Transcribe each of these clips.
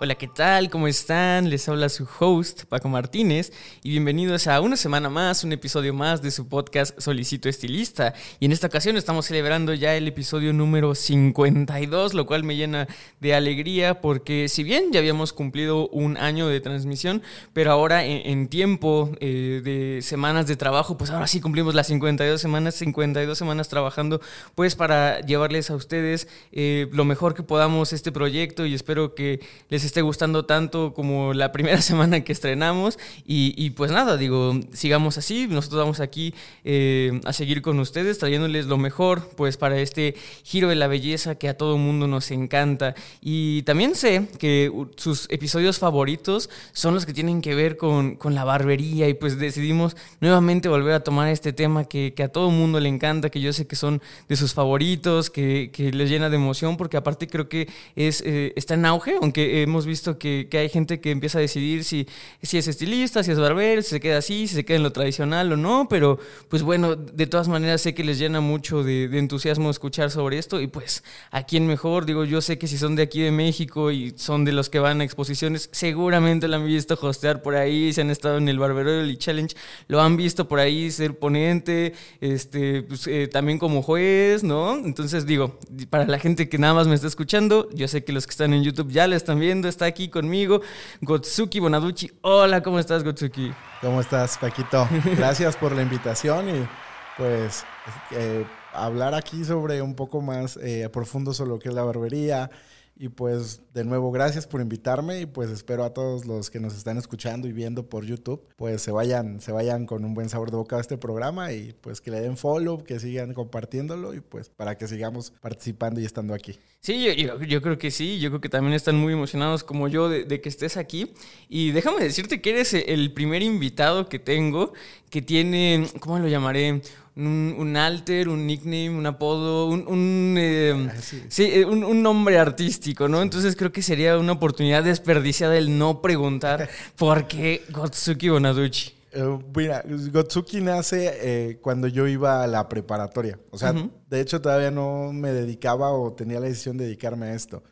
Hola, ¿qué tal? ¿Cómo están? Les habla su host, Paco Martínez, y bienvenidos a una semana más, un episodio más de su podcast Solicito Estilista. Y en esta ocasión estamos celebrando ya el episodio número 52, lo cual me llena de alegría porque si bien ya habíamos cumplido un año de transmisión, pero ahora en, tiempo eh, de semanas de trabajo, pues ahora sí cumplimos las 52 semanas, 52 semanas trabajando, pues para llevarles a ustedes eh, lo mejor que podamos este proyecto y espero que les esté gustando tanto como la primera semana que estrenamos. Y, pues nada, digo, sigamos así. Nosotros vamos aquí eh, a seguir con ustedes, trayéndoles lo mejor, pues para este giro de la belleza que a todo mundo nos encanta. Y también sé que sus episodios favoritos son los que tienen que ver con, con la barbería. Y pues decidimos nuevamente volver a tomar este tema que, que a todo mundo le encanta, que yo sé que son de sus favoritos, que, que les llena de emoción, porque aparte creo que es, eh, está en auge, aunque hemos visto que, hay gente que empieza a decidir si, si es estilista, si es barbero, si se queda así, si se queda en lo tradicional o no, pero pues bueno, de todas maneras sé que les llena mucho de, entusiasmo escuchar sobre esto y pues a quién mejor, digo, yo sé que si son de aquí de México y son de los que van a exposiciones, seguramente lo han visto hostear por ahí, si han estado en el Barbero y Challenge, lo han visto por ahí ser ponente, este, pues, eh, también como juez, ¿no? Entonces digo, para la gente que nada más me está escuchando, yo sé que los que están en YouTube ya lo están viendo, está aquí conmigo Gotsuki Bonaducci. Hola, ¿cómo estás, Gotsuki? ¿Cómo estás, Paquito? Gracias por la invitación y pues eh, hablar aquí sobre un poco más eh, profundo sobre lo que es la barbería, y pues de nuevo, gracias por invitarme y pues espero a todos los que nos están escuchando y viendo por YouTube, pues se vayan, se vayan con un buen sabor de boca a este programa y pues que le den follow, que sigan compartiéndolo y pues para que sigamos participando y estando aquí. Sí, yo, yo, creo que sí, yo creo que también están muy emocionados como yo de, de, que estés aquí. Y déjame decirte que eres el primer invitado que tengo que tiene, ¿cómo lo llamaré? Un, alter, un nickname, un apodo, un, eh, ah, sí. Eh, un, nombre artístico, ¿no? Entonces creo que sería una oportunidad desperdiciada el no preguntar por qué Gotsuki Bonaducci. Eh, mira, Gotsuki nace cuando yo iba a la preparatoria. O sea, de hecho todavía no me dedicaba o tenía la decisión de dedicarme a esto.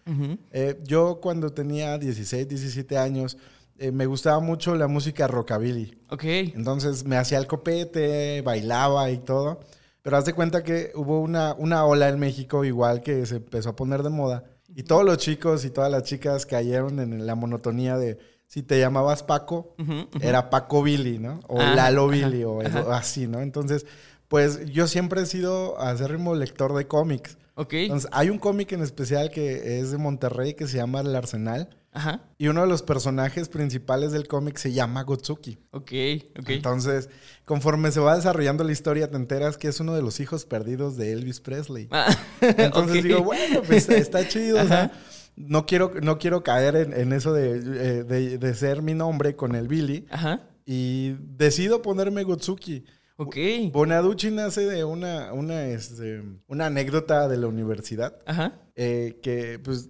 yo cuando tenía 16, 17 años eh, me gustaba mucho la música rockabilly. Ok. Entonces me hacía el copete, bailaba y todo. Pero haz de cuenta que hubo una, una ola en México igual que se empezó a poner de moda. Y todos los chicos y todas las chicas cayeron en la monotonía de si te llamabas Paco, era Paco Billy, ¿no? O ah, Lalo Billy o así, ¿no? Entonces, pues yo siempre he sido acérrimo lector de cómics. Ok. Entonces, hay un cómic en especial que es de Monterrey que se llama El Arsenal. Ajá. Y uno de los personajes principales del cómic se llama Gotsuki. Ok, ok. Entonces, conforme se va desarrollando la historia, te enteras que es uno de los hijos perdidos de Elvis Presley. Ah, Entonces digo, bueno, pues está chido. O sea, no quiero, no quiero caer en, eso de, eh, de, de, ser mi nombre con el Billy. Ajá. Y decido ponerme Gotsuki. Ok. Bonaducci nace de una, una, este, una anécdota de la universidad. Ajá. Eh, que pues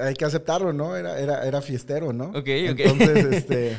hay que aceptarlo, ¿no? Era, era, era fiestero, ¿no? Ok, ok. Entonces, este,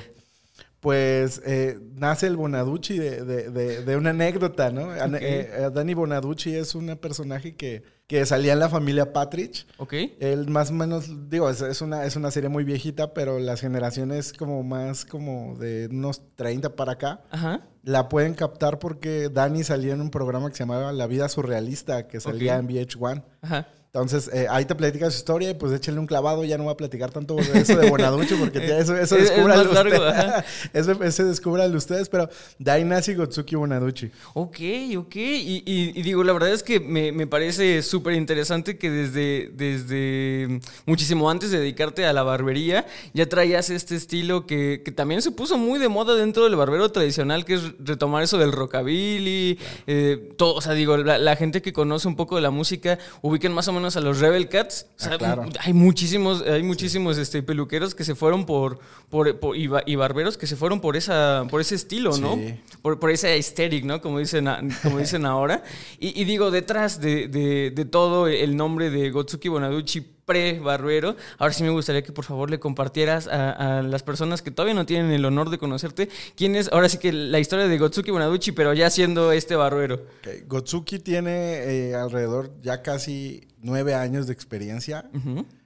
pues eh, nace el Bonaducci de, de, de, una anécdota, ¿no? Eh, Dani Bonaducci es un personaje que, que salía en la familia Patrick. Ok. Él más o menos, digo, es, es, una, es una serie muy viejita, pero las generaciones como más como de unos 30 para acá. Ajá la pueden captar porque Dani salía en un programa que se llamaba La Vida Surrealista, que salía en VH1. Ajá. Entonces, eh, ahí te platica su historia y pues échenle un clavado. Ya no voy a platicar tanto de eso de Bonaducho porque ya eso, eso descubran ustedes. eso, ese descubran ustedes, pero Dainasi Gotsuki Bonaduchi. Ok, ok. Y, y, digo, la verdad es que me, me parece súper interesante que desde, desde muchísimo antes de dedicarte a la barbería ya traías este estilo que, que también se puso muy de moda dentro del barbero tradicional, que es retomar eso del rockabilly. Eh, todo, o sea, digo, la, la gente que conoce un poco de la música ubiquen más o menos a los Rebel Cats. Ah, hay muchísimos, hay muchísimos este, peluqueros que se fueron por, por, y, barberos que se fueron por esa, por ese estilo, ¿no? Por, por ese aesthetic, ¿no? Como dicen, como dicen ahora. Y, digo, detrás de, de, todo el nombre de Gotsuki Bonaduchi pre-barbero. Ahora sí me gustaría que por favor le compartieras a, las personas que todavía no tienen el honor de conocerte quién es, ahora sí que la historia de Gotsuki Bonaduchi, pero ya siendo este barbero. Gotsuki tiene eh, alrededor ya casi nueve años de experiencia.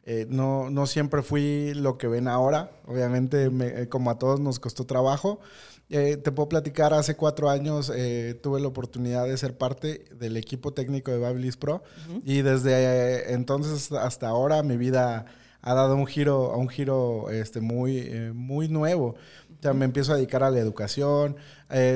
Eh, no, no siempre fui lo que ven ahora. Obviamente, eh, como a todos nos costó trabajo. Eh, te puedo platicar, hace cuatro años tuve la oportunidad de ser parte del equipo técnico de Babilis Pro y desde entonces hasta ahora mi vida ha dado un giro, a un giro este, muy, muy nuevo. O me empiezo a dedicar a la educación,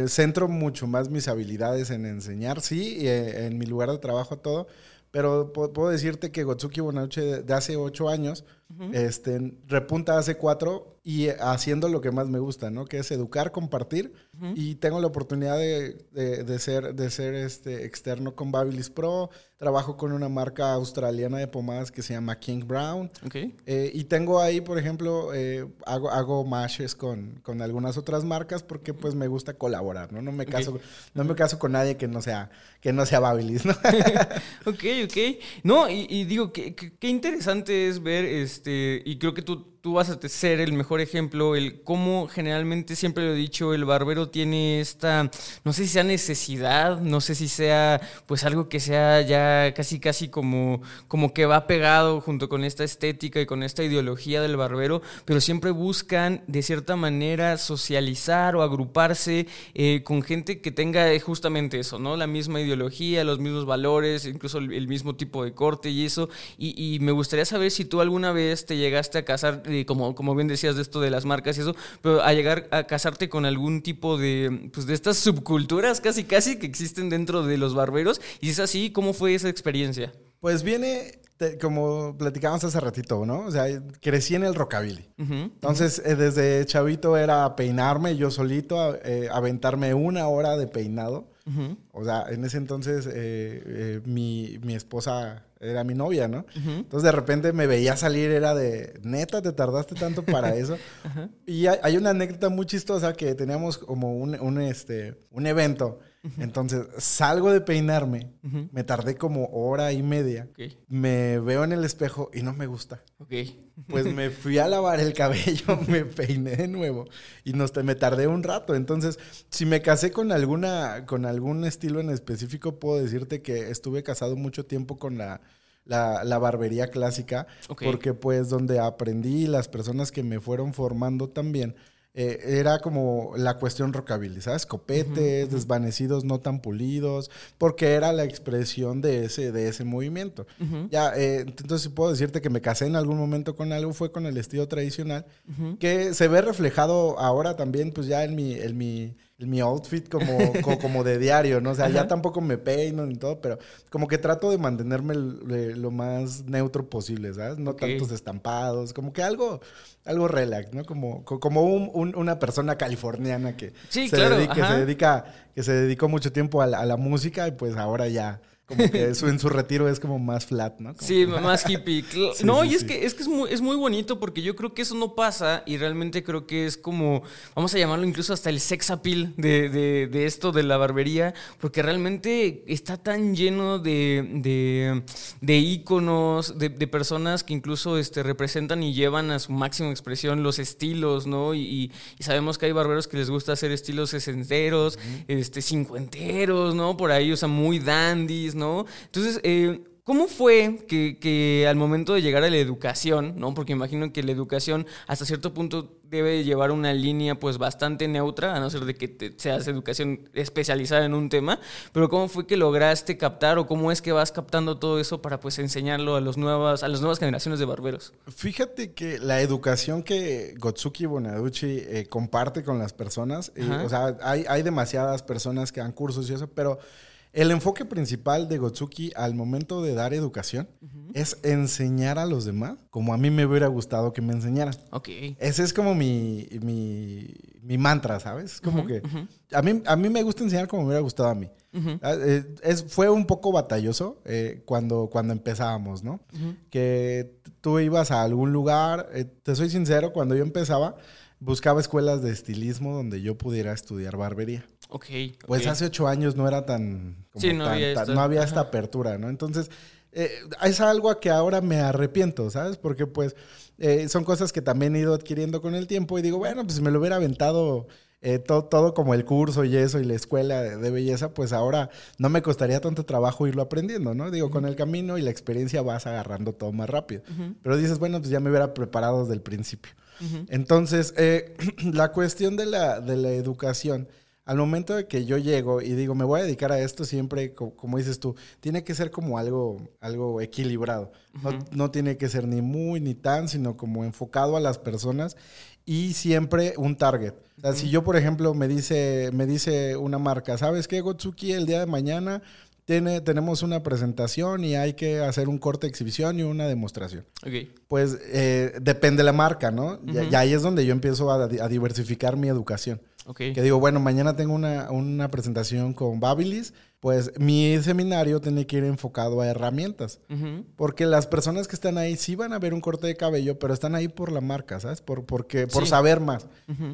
centro mucho más mis habilidades en enseñar, sí, en mi lugar de trabajo todo, pero puedo decirte que Gotsuki Bonauche de hace ocho años este, repunta hace cuatro y haciendo lo que más me gusta, ¿no? Que es educar, compartir. Y tengo la oportunidad de, de, ser, de ser este, externo con Babilis Pro. Trabajo con una marca australiana de pomadas que se llama King Brown. Eh, y tengo ahí, por ejemplo, eh, hago, hago mashes con, con, algunas otras marcas porque pues me gusta colaborar, ¿no? No me caso, no me caso con nadie que no sea, que no sea Babilis, ¿no? ok, ok. No, y, y digo, qué interesante es ver... Este, este, y creo que tú tú vas a ser el mejor ejemplo, el cómo generalmente, siempre lo he dicho, el barbero tiene esta, no sé si sea necesidad, no sé si sea pues algo que sea ya casi casi como, como que va pegado junto con esta estética y con esta ideología del barbero, pero siempre buscan de cierta manera socializar o agruparse eh, con gente que tenga justamente eso, ¿no? La misma ideología, los mismos valores, incluso el, mismo tipo de corte y eso. Y, y me gustaría saber si tú alguna vez te llegaste a casar como, como bien decías de esto de las marcas y eso, pero a llegar a casarte con algún tipo de, pues de estas subculturas casi casi que existen dentro de los barberos. Y si es así, ¿cómo fue esa experiencia? Pues viene, como platicábamos hace ratito, ¿no? O sea, crecí en el rockabilly. Entonces, eh, desde chavito era peinarme yo solito, eh, aventarme una hora de peinado. O sea, en ese entonces eh, mi, mi esposa era mi novia, ¿no? Entonces de repente me veía salir, era de, neta, te tardaste tanto para eso. Y hay, una anécdota muy chistosa que teníamos como un, un este, un evento. Entonces salgo de peinarme, me tardé como hora y media, me veo en el espejo y no me gusta. Pues me fui a lavar el cabello, me peiné de nuevo y no, me tardé un rato. Entonces, si me casé con alguna, con algún estilo en específico, puedo decirte que estuve casado mucho tiempo con la la, barbería clásica, porque pues donde aprendí, las personas que me fueron formando también, eh, era como la cuestión rockabilly, ¿sabes? Copetes, desvanecidos no tan pulidos, porque era la expresión de ese, de ese movimiento. Ya, eh, entonces puedo decirte que me casé en algún momento con algo, fue con el estilo tradicional, que se ve reflejado ahora también, pues ya en mi, en mi mi outfit como, como, de diario, ¿no? O sea, ya tampoco me peino ni todo, pero como que trato de mantenerme lo más neutro posible, ¿sabes? No tantos estampados, como que algo, algo relax, ¿no? Como, como una persona californiana que, se, dedica, que se dedica, que se dedicó mucho tiempo a la música y pues ahora ya como que eso en su retiro es como más flat, ¿no? sí, más hippie. no, y es que, es, que es, muy, es muy bonito porque yo creo que eso no pasa y realmente creo que es como, vamos a llamarlo incluso hasta el sex appeal de, de, de esto de la barbería, porque realmente está tan lleno de, de, de íconos, de, personas que incluso este, representan y llevan a su máxima expresión los estilos, ¿no? Y, y sabemos que hay barberos que les gusta hacer estilos sesenteros, este, cincuenteros, ¿no? Por ahí, o sea, muy dandies, ¿no? Entonces, eh, ¿Cómo fue que, que, al momento de llegar a la educación, ¿no? Porque imagino que la educación hasta cierto punto debe llevar una línea pues bastante neutra, a no ser de que te seas educación especializada en un tema, pero ¿cómo fue que lograste captar o cómo es que vas captando todo eso para pues enseñarlo a, los nuevas, a las nuevas generaciones de barberos? Fíjate que la educación que Gotsuki Bonaducci eh, comparte con las personas, eh, o sea, hay, hay demasiadas personas que dan cursos y eso, pero el enfoque principal de Gotsuki al momento de dar educación es enseñar a los demás como a mí me hubiera gustado que me enseñaran. Ok. Ese es como mi, mi, mantra, ¿sabes? Como que a, mí, a mí me gusta enseñar como me hubiera gustado a mí. Ah, eh, es, fue un poco batalloso eh, cuando, cuando empezábamos, ¿no? Que tú ibas a algún lugar, eh, te soy sincero, cuando yo empezaba, buscaba escuelas de estilismo donde yo pudiera estudiar barbería. Ok. Pues hace ocho años no era tan. sí, no, había, esta apertura, ¿no? Entonces, eh, es algo a que ahora me arrepiento, ¿sabes? Porque, pues, eh, son cosas que también he ido adquiriendo con el tiempo y digo, bueno, pues si me lo hubiera aventado. Eh, todo, todo, como el curso y eso y la escuela de, belleza, pues ahora no me costaría tanto trabajo irlo aprendiendo, ¿no? Digo, con el camino y la experiencia vas agarrando todo más rápido. Pero dices, bueno, pues ya me hubiera preparado desde el principio. Entonces, la cuestión de la, de la educación al momento de que yo llego y digo, me voy a dedicar a esto, siempre, como, dices tú, tiene que ser como algo, algo equilibrado. no, tiene que ser ni muy ni tan, sino como enfocado a las personas y siempre un target. O sea, si yo, por ejemplo, me dice, me dice una marca, ¿sabes qué, Gotsuki? El día de mañana tiene, tenemos una presentación y hay que hacer un corte de exhibición y una demostración. Pues eh, depende de la marca, ¿no? y, ahí es donde yo empiezo a diversificar mi educación. Que digo, bueno, mañana tengo una, presentación con Babilis, pues mi seminario tiene que ir enfocado a herramientas. Porque las personas que están ahí sí van a ver un corte de cabello, pero están ahí por la marca, ¿sabes? Por, porque, por saber más.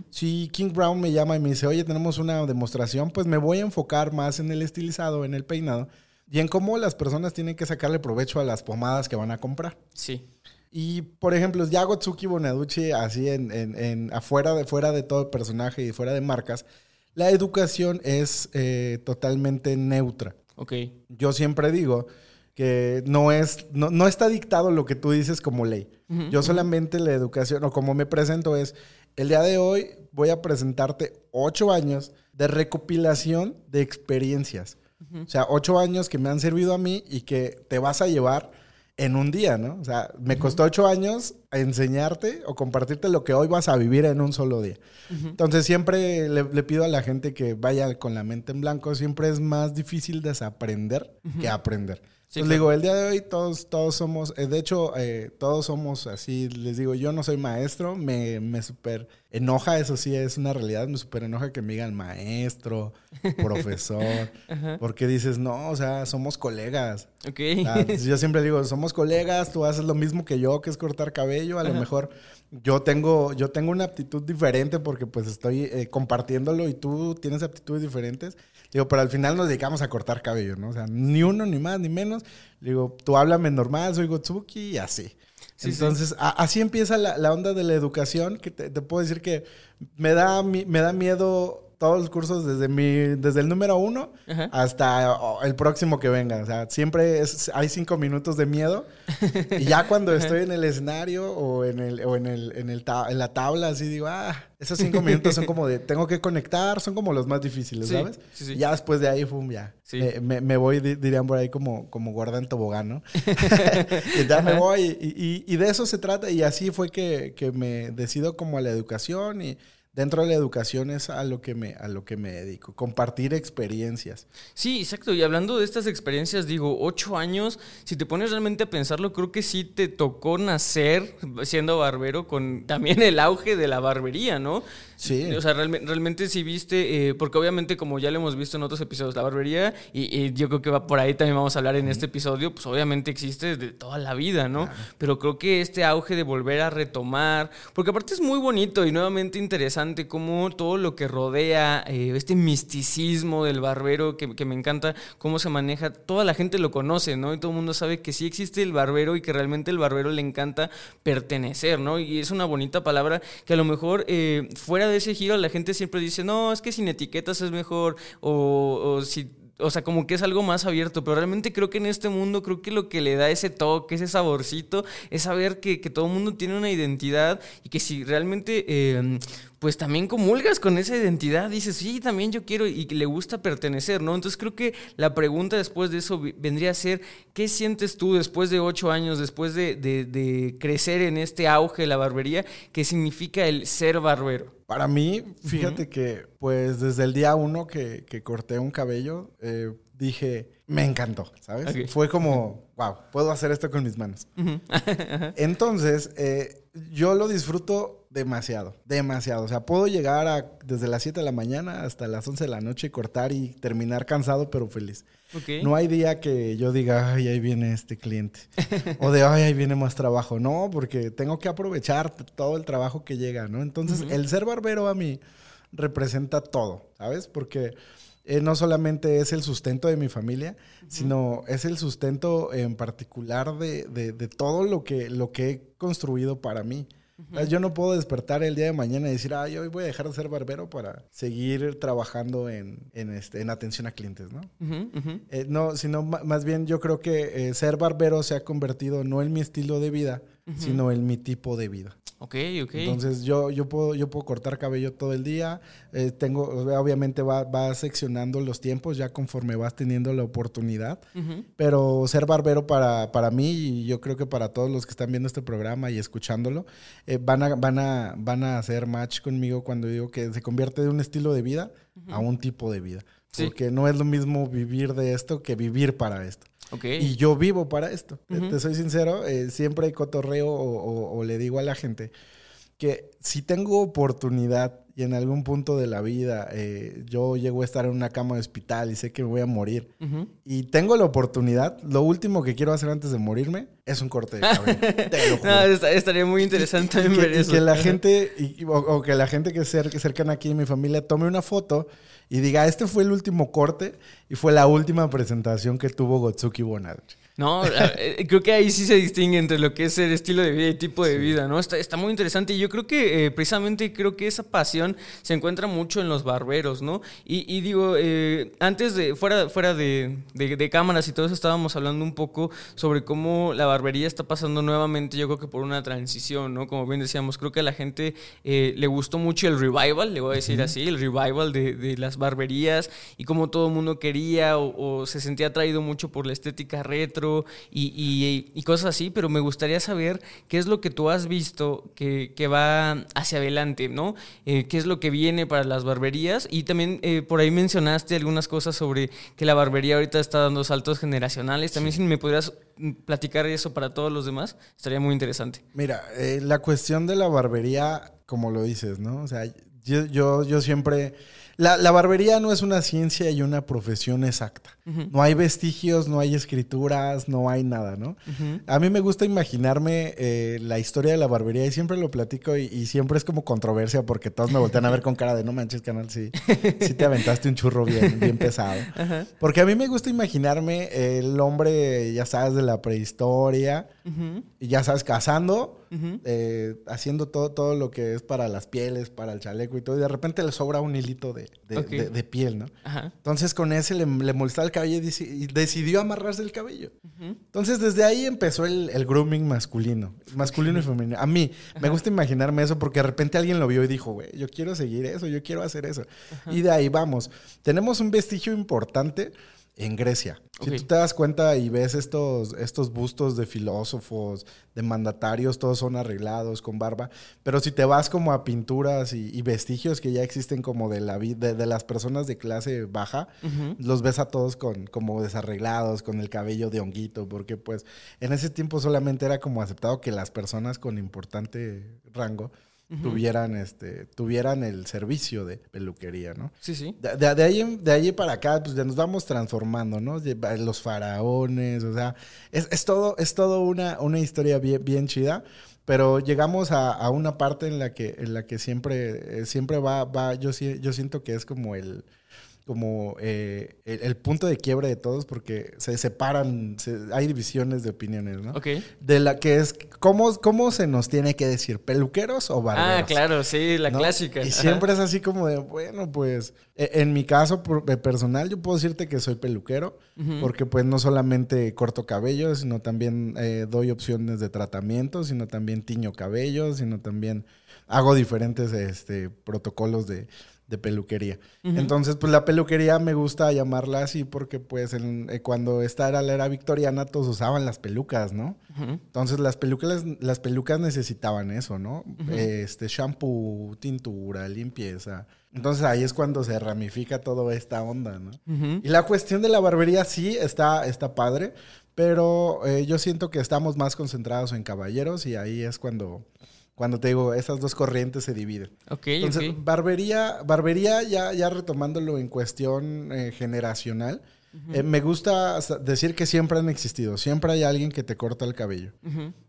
Si King Brown me llama y me dice, oye, tenemos una demostración, pues me voy a enfocar más en el estilizado, en el peinado y en cómo las personas tienen que sacarle provecho a las pomadas que van a comprar. Sí. Y, por ejemplo, Yago Tsuki Bonaducci, así en, en, afuera de, fuera de todo el personaje y fuera de marcas, la educación es eh, totalmente neutra. Ok. Yo siempre digo que no, es, no, está dictado lo que tú dices como ley. Yo solamente la educación, o como me presento, es, el día de hoy voy a presentarte ocho años de recopilación de experiencias. O sea, ocho años que me han servido a mí y que te vas a llevar en un día, ¿no? O sea, me costó ocho años enseñarte o compartirte lo que hoy vas a vivir en un solo día. Entonces siempre le, pido a la gente que vaya con la mente en blanco, siempre es más difícil desaprender que aprender. Les digo, el día de hoy todos, todos somos, eh, de hecho, eh, todos somos así, les digo, yo no soy maestro, me, me super enoja, eso sí es una realidad, me super enoja que me digan maestro, profesor, porque dices, no, o sea, somos colegas. Ok. yo siempre digo, somos colegas, tú haces lo mismo que yo, que es cortar cabello, a lo mejor yo tengo, yo tengo una aptitud diferente porque pues estoy eh, compartiéndolo y tú tienes aptitudes diferentes. Digo, pero al final nos dedicamos a cortar cabello, ¿no? O sea, ni uno, ni más, ni menos. Digo, tú háblame normal, soy Gotsuki y así. Entonces, así empieza la, onda de la educación, que te, puedo decir que me da, me da miedo todos los cursos desde mi, desde el número uno hasta oh, el próximo que venga. O sea, siempre es, hay cinco minutos de miedo. y ya cuando estoy en el escenario o en el, o en el, en el en la tabla, así digo, ah, esos cinco minutos son como de tengo que conectar, son como los más difíciles, ¿sabes? y ya después de ahí, pum, ya. Me, me, voy, dirían por ahí, como, como guarda en tobogán, ¿no? y ya me voy. Y, y, de eso se trata. Y así fue que, que me decido como a la educación y dentro de la educación es a lo que me a lo que me dedico, compartir experiencias. Sí, exacto. Y hablando de estas experiencias, digo, ocho años, si te pones realmente a pensarlo, creo que sí te tocó nacer siendo barbero con también el auge de la barbería, ¿no? Sí. O sea, realmente, sí viste, eh, porque obviamente como ya lo hemos visto en otros episodios, la barbería, y, yo creo que va por ahí también vamos a hablar en este episodio, pues obviamente existe desde toda la vida, ¿no? Pero creo que este auge de volver a retomar, porque aparte es muy bonito y nuevamente interesante como todo lo que rodea eh, este misticismo del barbero que, que, me encanta, cómo se maneja, toda la gente lo conoce, ¿no? Y todo el mundo sabe que sí existe el barbero y que realmente el barbero le encanta pertenecer, ¿no? Y es una bonita palabra que a lo mejor eh, fuera de ese giro la gente siempre dice, no, es que sin etiquetas es mejor, o, si o sea, como que es algo más abierto, pero realmente creo que en este mundo, creo que lo que le da ese toque, ese saborcito, es saber que, que todo el mundo tiene una identidad y que si realmente, eh, pues también comulgas con esa identidad, dices, sí, también yo quiero y le gusta pertenecer, ¿no? Entonces creo que la pregunta después de eso vendría a ser, ¿qué sientes tú después de ocho años, después de, de crecer en este auge de la barbería? ¿Qué significa el ser barbero? Para mí, fíjate que pues desde el día uno que, que corté un cabello, eh, dije, me encantó, ¿sabes? Fue como, wow, puedo hacer esto con mis manos. Entonces, eh, yo lo disfruto demasiado, demasiado. O sea, puedo llegar a, desde las 7 de la mañana hasta las 11 de la noche, cortar y terminar cansado pero feliz. No hay día que yo diga, ay, ahí viene este cliente. o de, ay, ahí viene más trabajo. No, porque tengo que aprovechar todo el trabajo que llega, ¿no? Entonces, el ser barbero a mí representa todo, ¿sabes? Porque eh, no solamente es el sustento de mi familia, sino es el sustento en particular de, de, todo lo que, lo que he construido para mí. Yo no puedo despertar el día de mañana y decir, ay, hoy voy a dejar de ser barbero para seguir trabajando en, en, este, en atención a clientes, ¿no? Eh, no, sino más bien yo creo que eh, ser barbero se ha convertido no en mi estilo de vida, sino en mi tipo de vida. Ok, ok. Entonces yo, yo, puedo, yo puedo cortar cabello todo el día. Eh, tengo, obviamente va, va, seccionando los tiempos ya conforme vas teniendo la oportunidad. Pero ser barbero para, para mí y yo creo que para todos los que están viendo este programa y escuchándolo, eh, van, a, van, a, van a hacer match conmigo cuando digo que se convierte de un estilo de vida a un tipo de vida. Porque no es lo mismo vivir de esto que vivir para esto. Y yo vivo para esto. Te soy sincero, eh, siempre hay cotorreo o, le digo a la gente que si tengo oportunidad y en algún punto de la vida eh, yo llego a estar en una cama de hospital y sé que me voy a morir y tengo la oportunidad, lo último que quiero hacer antes de morirme es un corte de cabello. no, estaría muy interesante y, ver que, la gente, o, que la gente que es cercana aquí en mi familia tome una foto y diga, este fue el último corte y fue la última presentación que tuvo Gotsuki Bonadre. No, eh, creo que ahí sí se distingue entre lo que es el estilo de vida y tipo de vida, ¿no? Está, está muy interesante y yo creo que eh, precisamente creo que esa pasión se encuentra mucho en los barberos, ¿no? Y, digo, eh, antes de, fuera, fuera de, de, cámaras y todo eso, estábamos hablando un poco sobre cómo la barbería está pasando nuevamente, yo creo que por una transición, ¿no? Como bien decíamos, creo que a la gente le gustó mucho el revival, le voy a decir así, el revival de, de, las barberías y cómo todo el mundo quería o se sentía atraído mucho por la estética retro y, cosas así, pero me gustaría saber qué es lo que tú has visto que, va hacia adelante, ¿no? Eh, ¿Qué es lo que viene para las barberías? Y también eh, por ahí mencionaste algunas cosas sobre que la barbería ahorita está dando saltos generacionales. También si me podrías platicar eso para todos los demás, estaría muy interesante. Mira, eh, la cuestión de la barbería, como lo dices, ¿no? O sea, yo, yo, yo siempre la, barbería no es una ciencia y una profesión exacta. No hay vestigios, no hay escrituras, no hay nada, ¿no? A mí me gusta imaginarme eh, la historia de la barbería y siempre lo platico y, siempre es como controversia porque todos me voltean a ver con cara de no manches, canal, sí, sí te aventaste un churro bien, bien pesado. Porque a mí me gusta imaginarme el hombre, ya sabes, de la prehistoria, y ya sabes, cazando, eh, haciendo todo, todo lo que es para las pieles, para el chaleco y todo, y de repente le sobra un hilito de, de, piel, ¿no? Entonces con ese le, molestaba el y, decidió amarrarse el cabello. Entonces desde ahí empezó el, grooming masculino, masculino y femenino. A mí me gusta imaginarme eso porque de repente alguien lo vio y dijo, güey, yo quiero seguir eso, yo quiero hacer eso. Y de ahí vamos. Tenemos un vestigio importante en Grecia. Si tú te das cuenta y ves estos, estos bustos de filósofos, de mandatarios, todos son arreglados con barba, pero si te vas como a pinturas y, vestigios que ya existen como de, la, de, de las personas de clase baja, los ves a todos con, como desarreglados, con el cabello de honguito, porque pues en ese tiempo solamente era como aceptado que las personas con importante rango tuvieran, este, tuvieran el servicio de peluquería, ¿no? Sí, sí. De, de, ahí, de ahí para acá, pues nos vamos transformando, ¿no? los faraones, o sea, es, es, todo, es todo una, una historia bien, bien chida. Pero llegamos a, a, una parte en la que, en la que siempre, eh, siempre va, va yo, yo siento que es como el, como eh, el, el punto de quiebre de todos porque se separan, se- hay divisiones de opiniones, ¿no? Ok. De la que es, ¿cómo, ¿cómo se nos tiene que decir? ¿Peluqueros o barberos? Ah, claro, sí, la ¿no? clásica. Y Ajá. siempre es así como de, bueno, pues, e- en mi caso eh, personal, yo puedo decirte que soy peluquero, porque pues no solamente corto cabello, sino también eh, doy opciones de tratamiento, sino también tiño cabello, sino también hago diferentes este, protocolos de, de peluquería. Entonces, pues la peluquería me gusta llamarla así porque pues en- eh, cuando esta era la era victoriana, todos usaban las pelucas, ¿no? Entonces las pelucas, las pelucas necesitaban eso, ¿no? Este shampoo, tintura, limpieza. Entonces ahí es cuando se ramifica toda esta onda, ¿no? Y la cuestión de la barbería sí está, está padre, pero eh, yo siento que estamos más concentrados en caballeros y ahí es cuando, cuando te digo, esas dos corrientes se dividen. Ok, Entonces, ok. barbería, barbería ya, ya retomándolo en cuestión eh, generacional, eh, me gusta decir que siempre han existido, siempre hay alguien que te corta el cabello.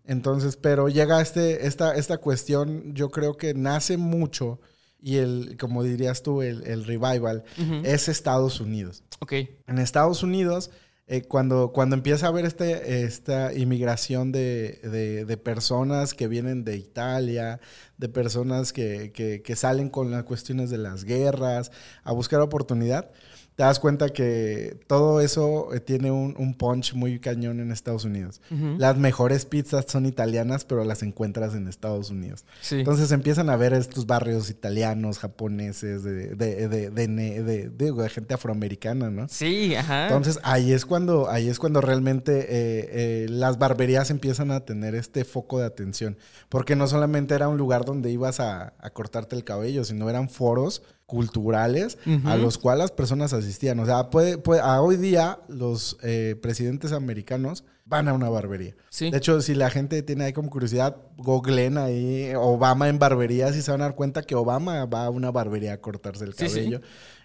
Entonces, pero llega este, esta, esta cuestión, yo creo que nace mucho y el, como dirías tú, el, el revival es Estados Unidos. Ok. En Estados Unidos, eh, cuando, cuando empieza a haber este, esta inmigración de, de- personas que vienen de Italia, de personas que, que- que salen con las cuestiones de las guerras, a buscar oportunidad, te das cuenta que todo eso eh, tiene un, un punch muy cañón en Estados Unidos. Las mejores pizzas son italianas, pero las encuentras en Estados Unidos. Sí. Entonces empiezan a ver estos barrios italianos, japoneses, de, de, de, de gente afroamericana, ¿no? sí, ajá. Entonces ahí es cuando, ahí es cuando realmente eh, eh, las barberías empiezan a tener este foco de atención. Porque no solamente era un lugar donde ibas a, a cortarte el cabello, sino eran foros culturales a los cuales las personas asistían. O sea, puede, puede- a hoy día los eh, presidentes americanos van a una barbería. Sí. De hecho, si la gente tiene ahí como curiosidad, googleen ahí Obama en barberías y se van a dar cuenta que Obama va a una barbería a cortarse el Sí, sí. cabello.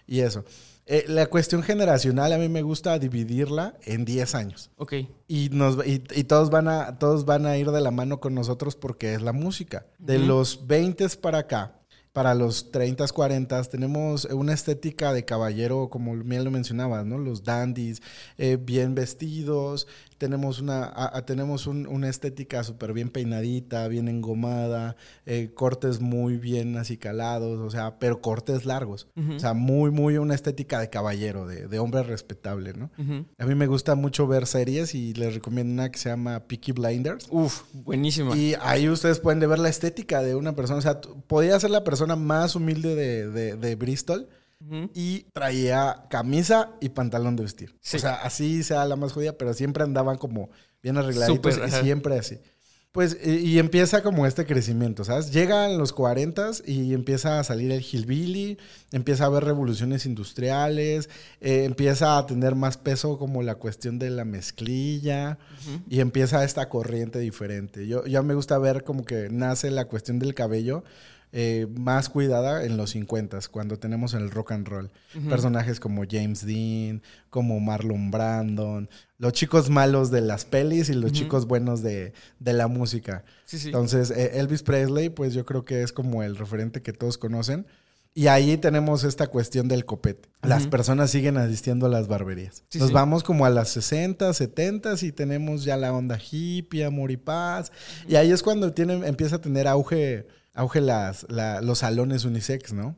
Y eso. Eh, la cuestión generacional a mí me gusta dividirla en 10 años. Ok. Y, nos, y, y todos, van a, todos van a ir de la mano con nosotros porque es la música. De los 20 para acá, para los 30, 40, tenemos una estética de caballero, como bien lo mencionabas, ¿no? Los dandies, eh, bien vestidos, tenemos una, a- a- tenemos un- una estética súper bien peinadita, bien engomada, eh, cortes muy bien acicalados, o sea, pero cortes largos. O sea, muy, muy una estética de caballero, de, de hombre respetable, ¿no? A mí me gusta mucho ver series y les recomiendo una que se llama Peaky Blinders. Uf, buenísima. Y ahí ustedes pueden ver la estética de una persona. O sea, podía ser la persona más humilde de, de- de Bristol Y traía camisa y pantalón de vestir. Sí. O sea, así sea la más jodida, pero siempre andaban como bien arregladitos Súper, y ajá. siempre así. Pues, y, y empieza como este crecimiento, ¿sabes? Llegan los 40 y empieza a salir el hillbilly, empieza a haber revoluciones industriales, eh, empieza a tener más peso como la cuestión de la mezclilla y empieza esta corriente diferente. Yo ya me gusta ver como que nace la cuestión del cabello eh, más cuidada en los 50 cuando tenemos el rock and roll. Personajes como James Dean, como Marlon Brandon, los chicos malos de las pelis y los chicos buenos de, de la música. Sí, sí. Entonces, eh, Elvis Presley, pues yo creo que es como el referente que todos conocen. Y ahí tenemos esta cuestión del copete. Las personas siguen asistiendo a las barberías. Sí, Nos sí. vamos como a las 60, 70 y tenemos ya la onda hippie, amor y paz. Y ahí es cuando tiene, empieza a tener auge, auge las, la- los salones unisex, ¿no?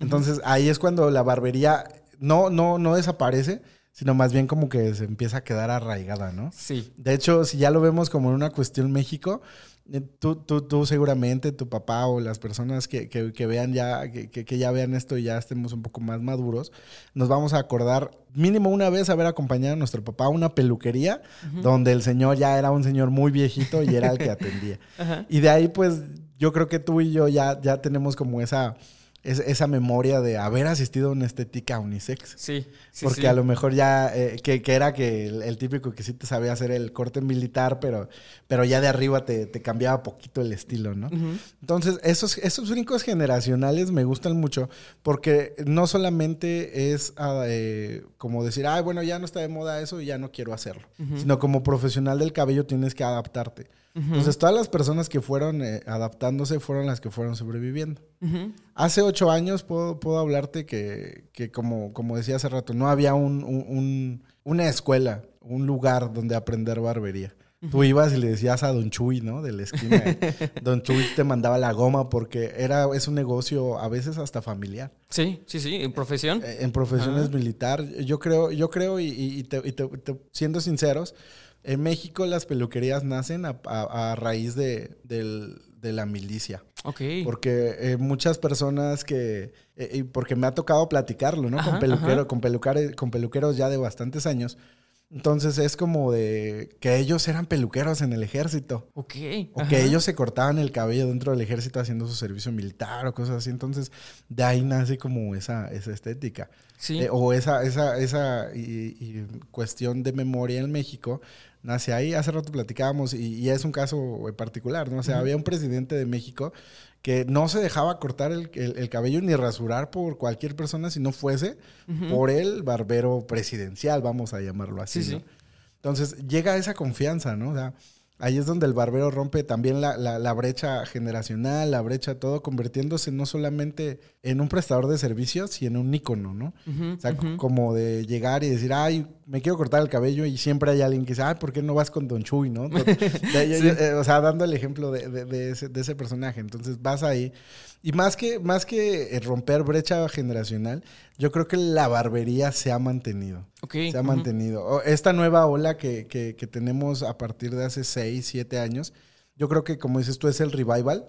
Entonces ahí es cuando la barbería no, no, no desaparece, sino más bien como que se empieza a quedar arraigada, ¿no? Sí. De hecho, si ya lo vemos como en una cuestión México, eh, tú, tú, tú seguramente, tu papá o las personas que, que- que vean ya, que, que- ya vean esto y ya estemos un poco más maduros, nos vamos a acordar mínimo una vez haber acompañado a nuestro papá a una peluquería donde el señor ya era un señor muy viejito y era el que atendía. Y de ahí, pues, yo creo que tú y yo ya, ya tenemos como esa, es- esa memoria de haber asistido a una estética unisex. Sí. sí, Porque sí. a lo mejor ya, eh, que, que era que el, el típico que sí te sabía hacer el corte militar, pero, pero ya de arriba te, te cambiaba poquito el estilo, ¿no? Entonces, esos, esos brincos generacionales me gustan mucho porque no solamente es ah, eh, como decir, ay, bueno, ya no está de moda eso y ya no quiero hacerlo, sino como profesional del cabello tienes que adaptarte. Entonces, todas las personas que fueron eh, adaptándose fueron las que fueron sobreviviendo. Hace ocho años puedo, puedo hablarte que, que, como, como decía hace rato, no había un, un, una escuela, un lugar donde aprender barbería. Tú ibas y le decías a Don Chuy, ¿no? De la esquina. Don Chuy te mandaba la goma porque era, es un negocio a veces hasta familiar. Sí, sí, sí, en profesión. Eh, en profesiones militar. Yo creo, yo creo y, y, te, y te, siendo sinceros, en México las peluquerías nacen a, a, raíz de, del, de, la milicia. Ok. Porque eh, muchas personas que... Eh, porque me ha tocado platicarlo, ¿no? con, peluquero, con, pelucares, con peluqueros ya de bastantes años entonces es como de que ellos eran peluqueros en el ejército. Ok. O que ellos se cortaban el cabello dentro del ejército haciendo su servicio militar o cosas así. Entonces de ahí nace como esa, esa estética. Sí. Eh, o esa, esa, esa y, cuestión de memoria en México nace ahí. Hace rato platicábamos y, es un caso particular, ¿no? O sea, había un presidente de México que no se dejaba cortar el, cabello ni rasurar por cualquier persona si no fuese por el barbero presidencial, vamos a llamarlo así. Entonces llega esa confianza, ¿no? O sea, Ahí es donde el barbero rompe también la, la, brecha generacional, la brecha todo, convirtiéndose no solamente en un prestador de servicios, sino en un ícono, ¿no? o sea, como de llegar y decir, ay, me quiero cortar el cabello y siempre hay alguien que dice, ay, ¿por qué no vas con Don Chuy, no? Eh, o sea, dando el ejemplo de, de, ese, de ese personaje. Entonces vas ahí y más que, más que eh, romper brecha generacional, yo creo que la barbería se ha mantenido. Se ha mantenido. Esta nueva ola que, que, tenemos a partir de hace 6, 7 años, yo creo que, como dices tú, es el revival,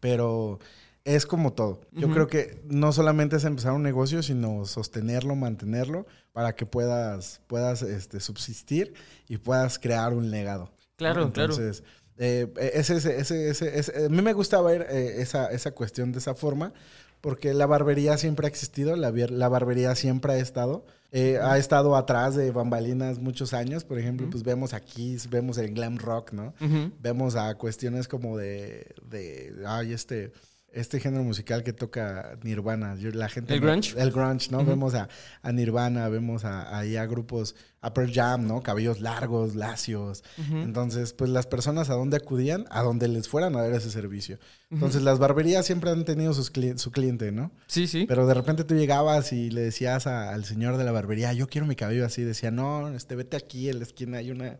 pero es como todo. Yo creo que no solamente es empezar un negocio, sino sostenerlo, mantenerlo, para que puedas, puedas este, subsistir y puedas crear un legado. Claro, Entonces, eh, ese, ese, ese, a mí me gusta ver eh, esa, esa cuestión de esa forma, porque la barbería siempre ha existido, la, la barbería siempre ha estado. Eh, ha estado atrás de bambalinas muchos años, por ejemplo, pues vemos aquí, vemos el glam rock, ¿no? Vemos a cuestiones como de, de, ay, este, este género musical que toca Nirvana. la gente el grunge. El grunge, ¿no? Vemos a, Nirvana, vemos a, ahí a grupos, Upper Jam, ¿no? Cabellos largos, lacios. Entonces, pues las personas a dónde acudían, a donde les fueran a dar ese servicio. Entonces, las barberías siempre han tenido sus su cliente, ¿no? Sí, sí. Pero de repente tú llegabas y le decías al señor de la barbería, yo quiero mi cabello así. Decía, no, este, vete aquí en la esquina, hay una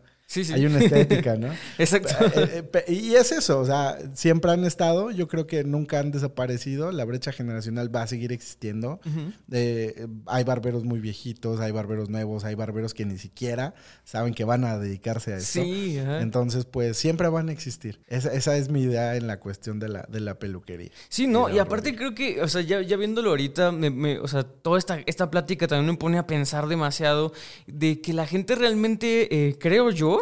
hay una estética, ¿no? Exacto. Eh, eh, y es eso, o sea, siempre han estado, yo creo que nunca han desaparecido, la brecha generacional va a seguir existiendo. Eh, hay barberos muy viejitos, hay barberos nuevos, hay barberos que ni siquiera saben que van a dedicarse a eso. Sí, Entonces, pues siempre van a existir. Esa, es mi idea en la cuestión de la, de la peluquería. Sí, no, y, aparte creo que, o sea, ya, viéndolo ahorita, o sea, toda esta, esta plática también me pone a pensar demasiado de que la gente realmente, creo yo,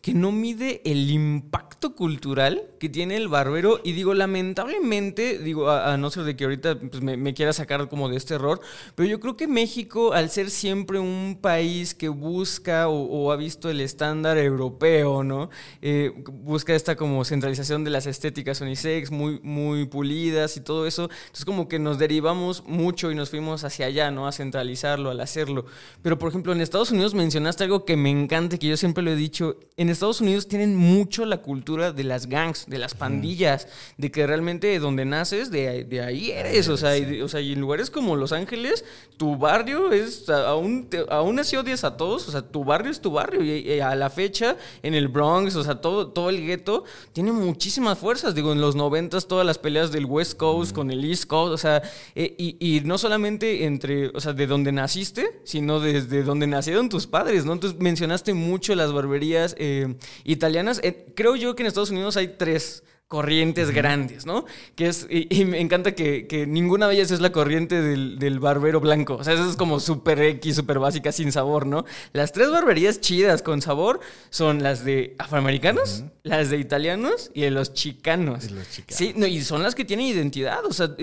que no mide el impacto cultural que tiene el barbero. Y digo, lamentablemente, digo, a, no ser de que ahorita pues, me, quiera sacar como de este error, pero yo creo que México, al ser siempre un país que busca o, ha visto el estándar europeo, ¿no? Eh, busca esta como centralización de las estéticas unisex, muy, muy pulidas y todo eso. Entonces como que nos derivamos mucho y nos fuimos hacia allá, ¿no? A centralizarlo, al hacerlo. Pero por ejemplo, en Estados Unidos mencionaste algo que me encanta, que yo siempre lo he dicho, en Estados Unidos tienen mucho la cultura de las gangs, de las pandillas, de que realmente donde naces, de, de ahí eres. O sea, y, o sea, y en lugares como Los Ángeles, tu barrio es, aún, aún así odias a todos, o sea, tu barrio es tu barrio. Y, a la fecha, en el Bronx, o sea, todo, todo el gueto tiene muchísimas fuerzas. Digo, en los noventas, todas las peleas del West Coast con el East Coast, o sea, eh, y, y, no solamente entre, o sea, de donde naciste, sino desde donde nacieron tus padres, ¿no? Entonces mencionaste mucho las barberías eh, italianas. Eh, creo yo que en Estados Unidos hay tres corrientes grandes, ¿no? Que es, y, me encanta que, ninguna de ellas es la corriente del, barbero blanco. O sea, eso es como súper X, súper básica, sin sabor, ¿no? Las tres barberías chidas con sabor son las de afroamericanos, las de italianos y de los chicanos. Y los chicanos. Sí, no, y son las que tienen identidad. O sea,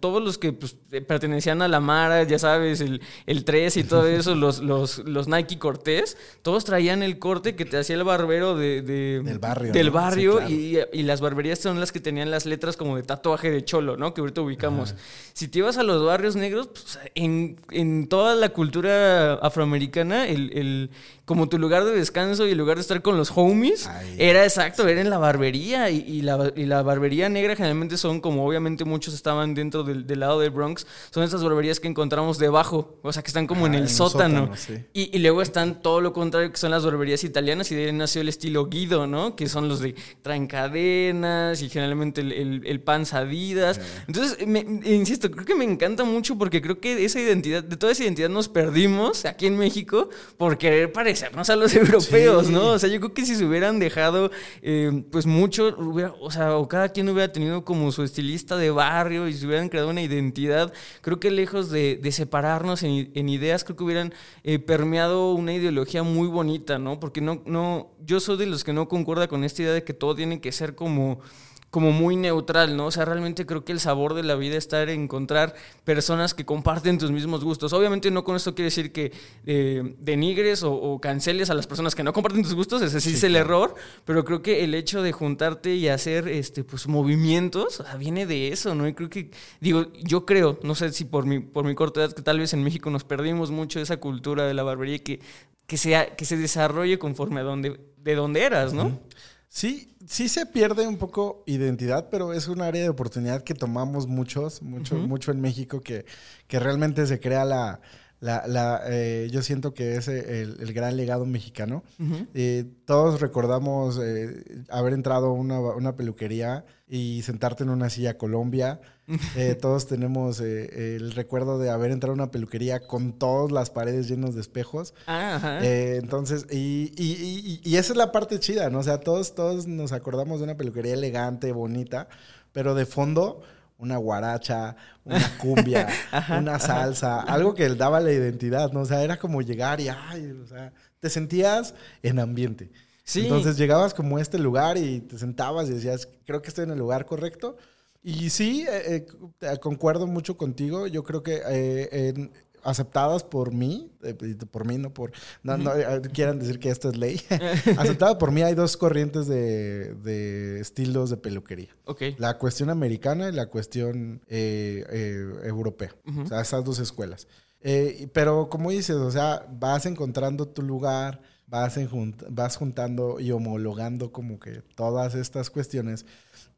todos los que pues, pertenecían a la Mara, ya sabes, el, el 3 y todo eso, los, los, los Nike Cortés, todos traían el corte que te hacía el barbero de, del barrio. Del barrio y y las barberías son las que tenían las letras como de tatuaje de cholo, ¿no? Que ahorita ubicamos. Si te ibas a los barrios negros, pues, en, en, toda la cultura afroamericana, el, el, como tu lugar de descanso y el lugar de estar con los homies, era exacto, era en la barbería. Y, y, la, y, la, barbería negra generalmente son, como obviamente muchos estaban dentro del, del, lado del Bronx, son esas barberías que encontramos debajo, o sea, que están como en el sótano. sótano sí. y, y, luego están todo lo contrario, que son las barberías italianas, y de ahí nació el estilo Guido, ¿no? Que son los de traen y generalmente el, el, el panzadidas. Entonces, me, insisto, creo que me encanta mucho porque creo que esa identidad, de toda esa identidad nos perdimos aquí en México por querer parecer a los europeos, ¿no? O sea, yo creo que si se hubieran dejado, eh, pues mucho, o sea, o cada quien hubiera tenido como su estilista de barrio y se hubieran creado una identidad, creo que lejos de, separarnos en, ideas, creo que hubieran eh, permeado una ideología muy bonita, ¿no? Porque no, no, yo soy de los que no concuerda con esta idea de que todo tiene que ser como como muy neutral, ¿no? O sea, realmente creo que el sabor de la vida está en encontrar personas que comparten tus mismos gustos. Obviamente no con esto quiere decir que eh, denigres o, canceles a las personas que no comparten tus gustos, ese sí, es el error, pero creo que el hecho de juntarte y hacer este pues movimientos, o sea, viene de eso, ¿no? Y creo que digo, yo creo, no sé si por mi por mi corta edad que tal vez en México nos perdimos mucho esa cultura de la barbería que que sea que se desarrolle conforme a donde de donde eras, ¿no? Sí, sí se pierde un poco identidad, pero es un área de oportunidad que tomamos muchos, mucho, mucho en México, que, que realmente se crea la, la, la eh, yo siento que es el, el gran legado mexicano. eh, todos recordamos eh, haber entrado a una, una, peluquería y sentarte en una silla Colombia. Eh, todos tenemos eh, el recuerdo de haber entrado a una peluquería con todas las paredes llenas de espejos. Ah, entonces, y, y, y, y, esa es la parte chida, ¿no? O sea, todos, todos nos acordamos de una peluquería elegante, bonita, pero de fondo una guaracha, una cumbia, una salsa, algo que daba la identidad, ¿no? O sea, era como llegar y, ay, o sea, te sentías en ambiente. Sí. Entonces llegabas como a este lugar y te sentabas y decías, creo que estoy en el lugar correcto. Y sí, eh, eh, concuerdo mucho contigo. Yo creo que eh, en, aceptadas por mí, eh, por mí, no por, no, no eh, quieran decir que esto es ley, aceptada por mí hay dos corrientes de, de, estilos de peluquería. Okay. La cuestión americana y la cuestión eh, europea. O sea, esas dos escuelas. pero como dices, o sea, vas encontrando tu lugar, vas, en, vas juntando y homologando como que todas estas cuestiones.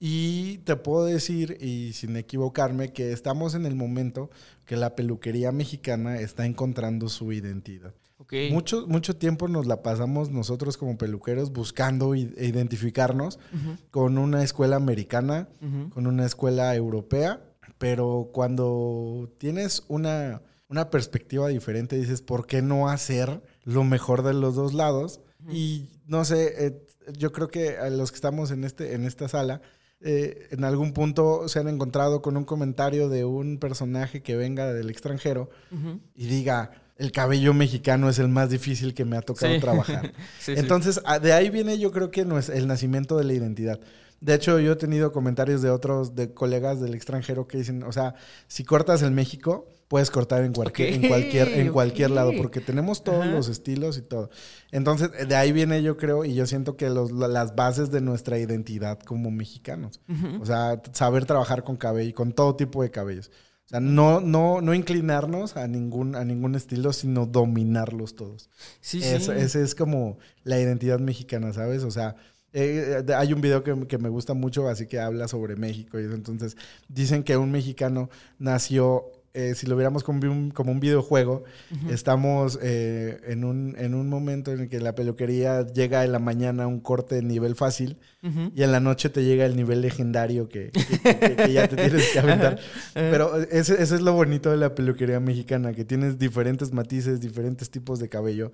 Y te puedo decir, y sin equivocarme, que estamos en el momento que la peluquería mexicana está encontrando su identidad. Okay. Mucho, mucho tiempo nos la pasamos nosotros como peluqueros buscando identificarnos uh -huh. con una escuela americana, uh -huh. con una escuela europea, pero cuando tienes una, una perspectiva diferente, dices, ¿por qué no hacer lo mejor de los dos lados? Uh -huh. Y no sé, eh, yo creo que a los que estamos en, este, en esta sala, eh, en algún punto se han encontrado con un comentario de un personaje que venga del extranjero uh -huh. y diga, el cabello mexicano es el más difícil que me ha tocado sí. trabajar. sí, Entonces, sí. de ahí viene yo creo que no es el nacimiento de la identidad. De hecho, yo he tenido comentarios de otros, de colegas del extranjero que dicen, o sea, si cortas el México, puedes cortar en cualquier, okay, en cualquier, en cualquier okay. lado, porque tenemos todos Ajá. los estilos y todo. Entonces, de ahí viene yo creo, y yo siento que los, las bases de nuestra identidad como mexicanos. Uh -huh. O sea, saber trabajar con cabello, con todo tipo de cabellos. O sea, no, no, no inclinarnos a ningún, a ningún estilo, sino dominarlos todos. Sí, Esa sí. es como la identidad mexicana, ¿sabes? O sea, eh, hay un video que, que, me gusta mucho, así que habla sobre México. Y entonces dicen que un mexicano nació eh, si lo viéramos como un, como un videojuego, uh -huh. estamos eh, en, un, en un momento en el que la peluquería llega en la mañana a un corte de nivel fácil uh -huh. y en la noche te llega el nivel legendario que, que, que, que ya te tienes que aventar. Pero eso, es lo bonito de la peluquería mexicana, que tienes diferentes matices, diferentes tipos de cabello.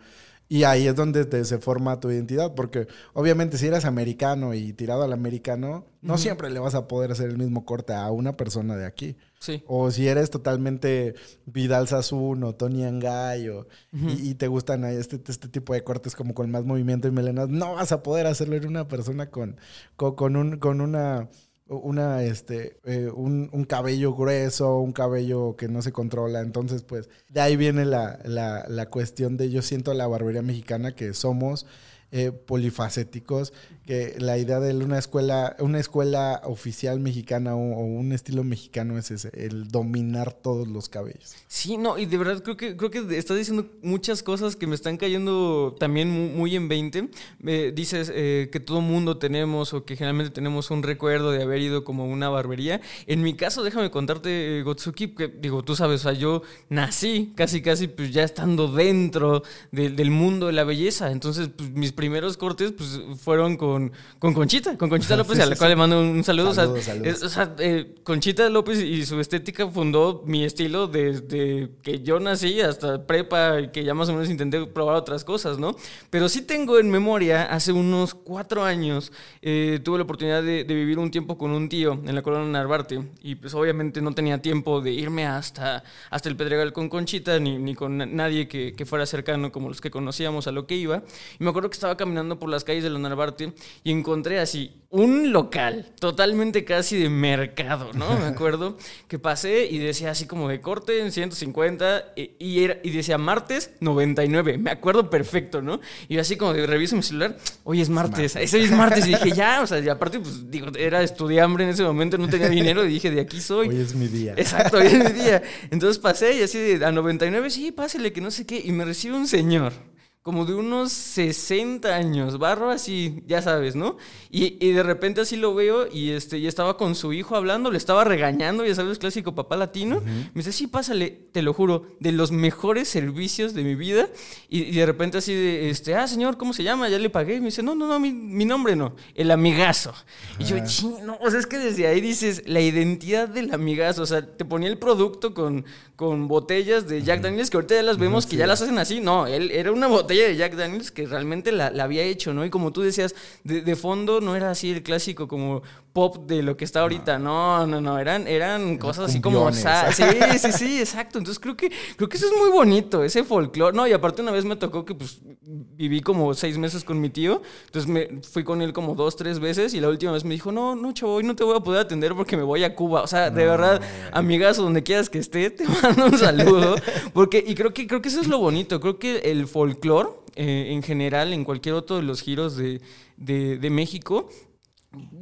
Y ahí es donde te, se forma tu identidad, porque obviamente si eres americano y tirado al americano, no uh -huh. siempre le vas a poder hacer el mismo corte a una persona de aquí. Sí. O si eres totalmente Vidal Sassoon o Tony Angay o, uh -huh. y, y, te gustan este, este, tipo de cortes como con más movimiento y melenas, no vas a poder hacerlo en una persona con, con, con, un, con una una este eh, un, un, cabello grueso, un cabello que no se controla. Entonces, pues, de ahí viene la, la, la, cuestión de yo siento la barbería mexicana que somos eh, polifacéticos, que la idea de una escuela, una escuela oficial mexicana o, o un estilo mexicano es ese, el dominar todos los cabellos. Sí, no, y de verdad creo que, creo que estás diciendo muchas cosas que me están cayendo también mu- muy, en 20. Eh, dices eh, que todo mundo tenemos o que generalmente tenemos un recuerdo de haber ido como una barbería. En mi caso, déjame contarte, eh, Gotsuki, que digo, tú sabes, o sea, yo nací casi, casi, pues ya estando dentro del- del mundo de la belleza. Entonces, pues, mis primeros cortes, pues fueron con, con Conchita, con Conchita López, Sí, a la cual sí. le mando un saludo. Saludos, o sea, saludos. es- o sea, eh, Conchita López y su estética fundó mi estilo desde que yo nací hasta prepa y que ya más o menos intenté probar otras cosas, ¿no? Pero sí tengo en memoria, hace unos cuatro años, eh, tuve la oportunidad de, de vivir un tiempo con un tío en la colonia Narvarte y pues obviamente no tenía tiempo de irme hasta, hasta el Pedregal con Conchita ni, ni con na- nadie que, que fuera cercano como los que conocíamos a lo que iba. Y me acuerdo que estaba caminando por las calles de la Narvarte y encontré así un local totalmente casi de mercado, ¿no? Me acuerdo que pasé y decía así como de corte en 150 y, y, era, y decía martes 99. Me acuerdo perfecto, ¿no? Y yo así como de reviso mi celular, hoy es martes, ese hoy es martes. Y dije, ya, o sea, y aparte, pues digo, era estudiambre en ese momento, no tenía dinero y dije, de aquí soy. Hoy es mi día. Exacto, hoy es mi día. Entonces pasé y así de a 99, sí, pásele, que no sé qué. Y me recibe un señor, como de unos 60 años, barro así, ya sabes, ¿no? Y, y de repente así lo veo y, este, y estaba con su hijo hablando, le estaba regañando, ya sabes, clásico papá latino. Me dice, sí, pásale, te lo juro, de los mejores servicios de mi vida. Y, y de repente así de, este, ah, señor, ¿cómo se llama? Ya le pagué. Y me dice, no, no, no, mi, mi nombre no, el amigazo. Y yo, ching, no, o sea, es que desde ahí dices, la identidad del amigazo, o sea, te ponía el producto con, con botellas de Jack Daniels, que ahorita ya las vemos que ya las hacen así. No, él era una botella de Jack Daniels que realmente la, había hecho, ¿no? Y como tú decías, de, de fondo no era así el clásico como pop de lo que está ahorita. No, no, no, eran, eran cosas así como... sa- Sí, sí, sí, exacto. Entonces creo que, creo que eso es muy bonito, ese folclore. No, y aparte una vez me tocó que pues viví como seis meses con mi tío, entonces me fui con él como dos, tres veces y la última vez me dijo, no, no, chavo, hoy no te voy a poder atender porque me voy a Cuba. O sea, de verdad, amigazo, donde quieras que esté, te mando un saludo. Porque, y creo que, creo que eso es lo bonito, creo que el folclore eh, en general, en cualquier otro de los giros de, de, de México,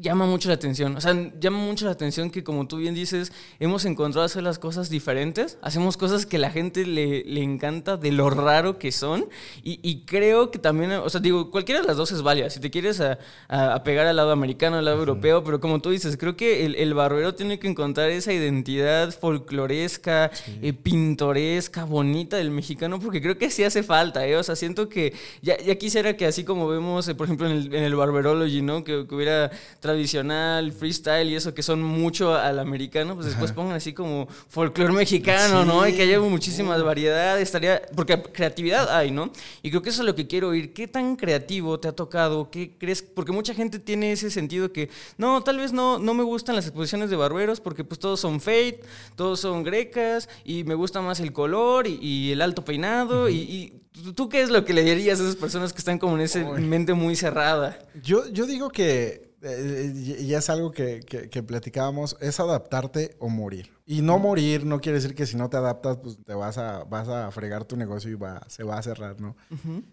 llama mucho la atención. O sea, llama mucho la atención que, como tú bien dices, hemos encontrado hacer las cosas diferentes. Hacemos cosas que la gente le, le encanta de lo raro que son. Y, y creo que también, o sea, digo, cualquiera de las dos es válida. Si te quieres a, a- a pegar al lado americano, al lado europeo, pero como tú dices, creo que el, el barbero tiene que encontrar esa identidad folcloresca, eh, pintoresca, bonita del mexicano, porque creo que sí hace falta, ¿eh? O sea, siento que ya, ya quisiera que así como vemos, eh, por ejemplo, en el, en el Barberology, ¿no? Que, que hubiera tradicional, freestyle y eso, que son mucho al americano, pues después pongan así como folclore mexicano, ¿no? Y que haya muchísimas variedades, estaría, porque creatividad hay, ¿no? Y creo que eso es lo que quiero oír. ¿Qué tan creativo te ha tocado? ¿Qué crees? Porque mucha gente tiene ese sentido que, no, tal vez no, no me gustan las exposiciones de barberos porque pues todos son fade, todos son grecas y me gusta más el color y, y el alto peinado. y, y ¿tú- ¿tú qué es lo que le dirías a esas personas que están como en esa mente muy cerrada? Yo, yo digo que, eh, y y es algo que, que- que platicábamos, es adaptarte o morir. Y no morir no quiere decir que si no te adaptas, pues te vas a, vas a fregar tu negocio y va, se va a cerrar, ¿no?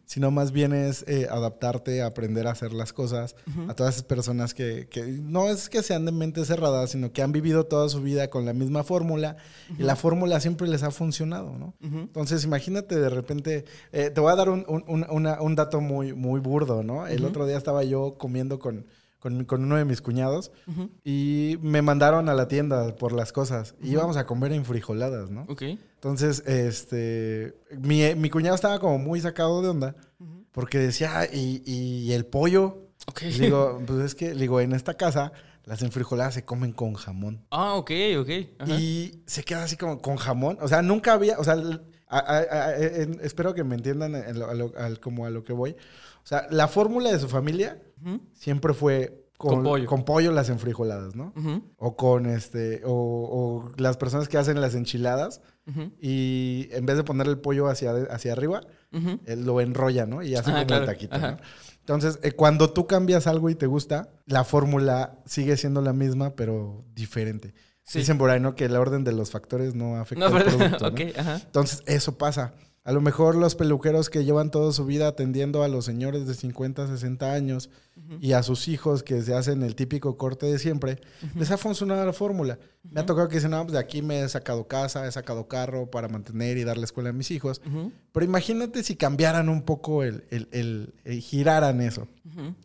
Sino más bien es eh, adaptarte, aprender a hacer las cosas a todas esas personas que, que no es que sean de mente cerrada, sino que han vivido toda su vida con la misma fórmula y la fórmula siempre les ha funcionado, ¿no? Entonces imagínate de repente, eh, te voy a dar un, un- un- una- un dato muy, muy burdo, ¿no? El otro día estaba yo comiendo con, con, con uno de mis cuñados y me mandaron a la tienda por las cosas y íbamos a comer en frijoladas, ¿no? Ok. Entonces, este, mi, mi cuñado estaba como muy sacado de onda porque decía, "Ah, ¿y, y el pollo? Ok. Y le digo, pues es que, le digo, en esta casa las enfrijoladas se comen con jamón. Ah, ok, ok. Ajá. Y se queda así como con jamón. O sea, nunca había, o sea, a- a- a- en- espero que me entiendan en lo- lo- al- como a lo que voy. O sea, la fórmula de su familia Ujú. siempre fue con, Con pollo. con pollo las enfrijoladas, ¿no? Ujú, O con este, o, o las personas que hacen las enchiladas ujú, y en vez de poner el pollo hacia, hacia arriba, ujú. eh, lo enrolla, ¿no? Y hace Ah, como claro. el taquito. ¿no? Entonces, eh, cuando tú cambias algo y te gusta, la fórmula sigue siendo la misma, pero diferente. Sí. Dicen por ahí, ¿no? Que el orden de los factores no afecta No, al producto, ¿no? ok, ajá. Entonces, eso pasa. A lo mejor los peluqueros que llevan toda su vida atendiendo a los señores de 50, 60 años y a sus hijos que se hacen el típico corte de siempre, les ha funcionado la fórmula. Me ha tocado que dicen, no, pues de aquí me he sacado casa, he sacado carro para mantener y darle escuela a mis hijos. Pero imagínate si cambiaran un poco el, el, el, el giraran eso.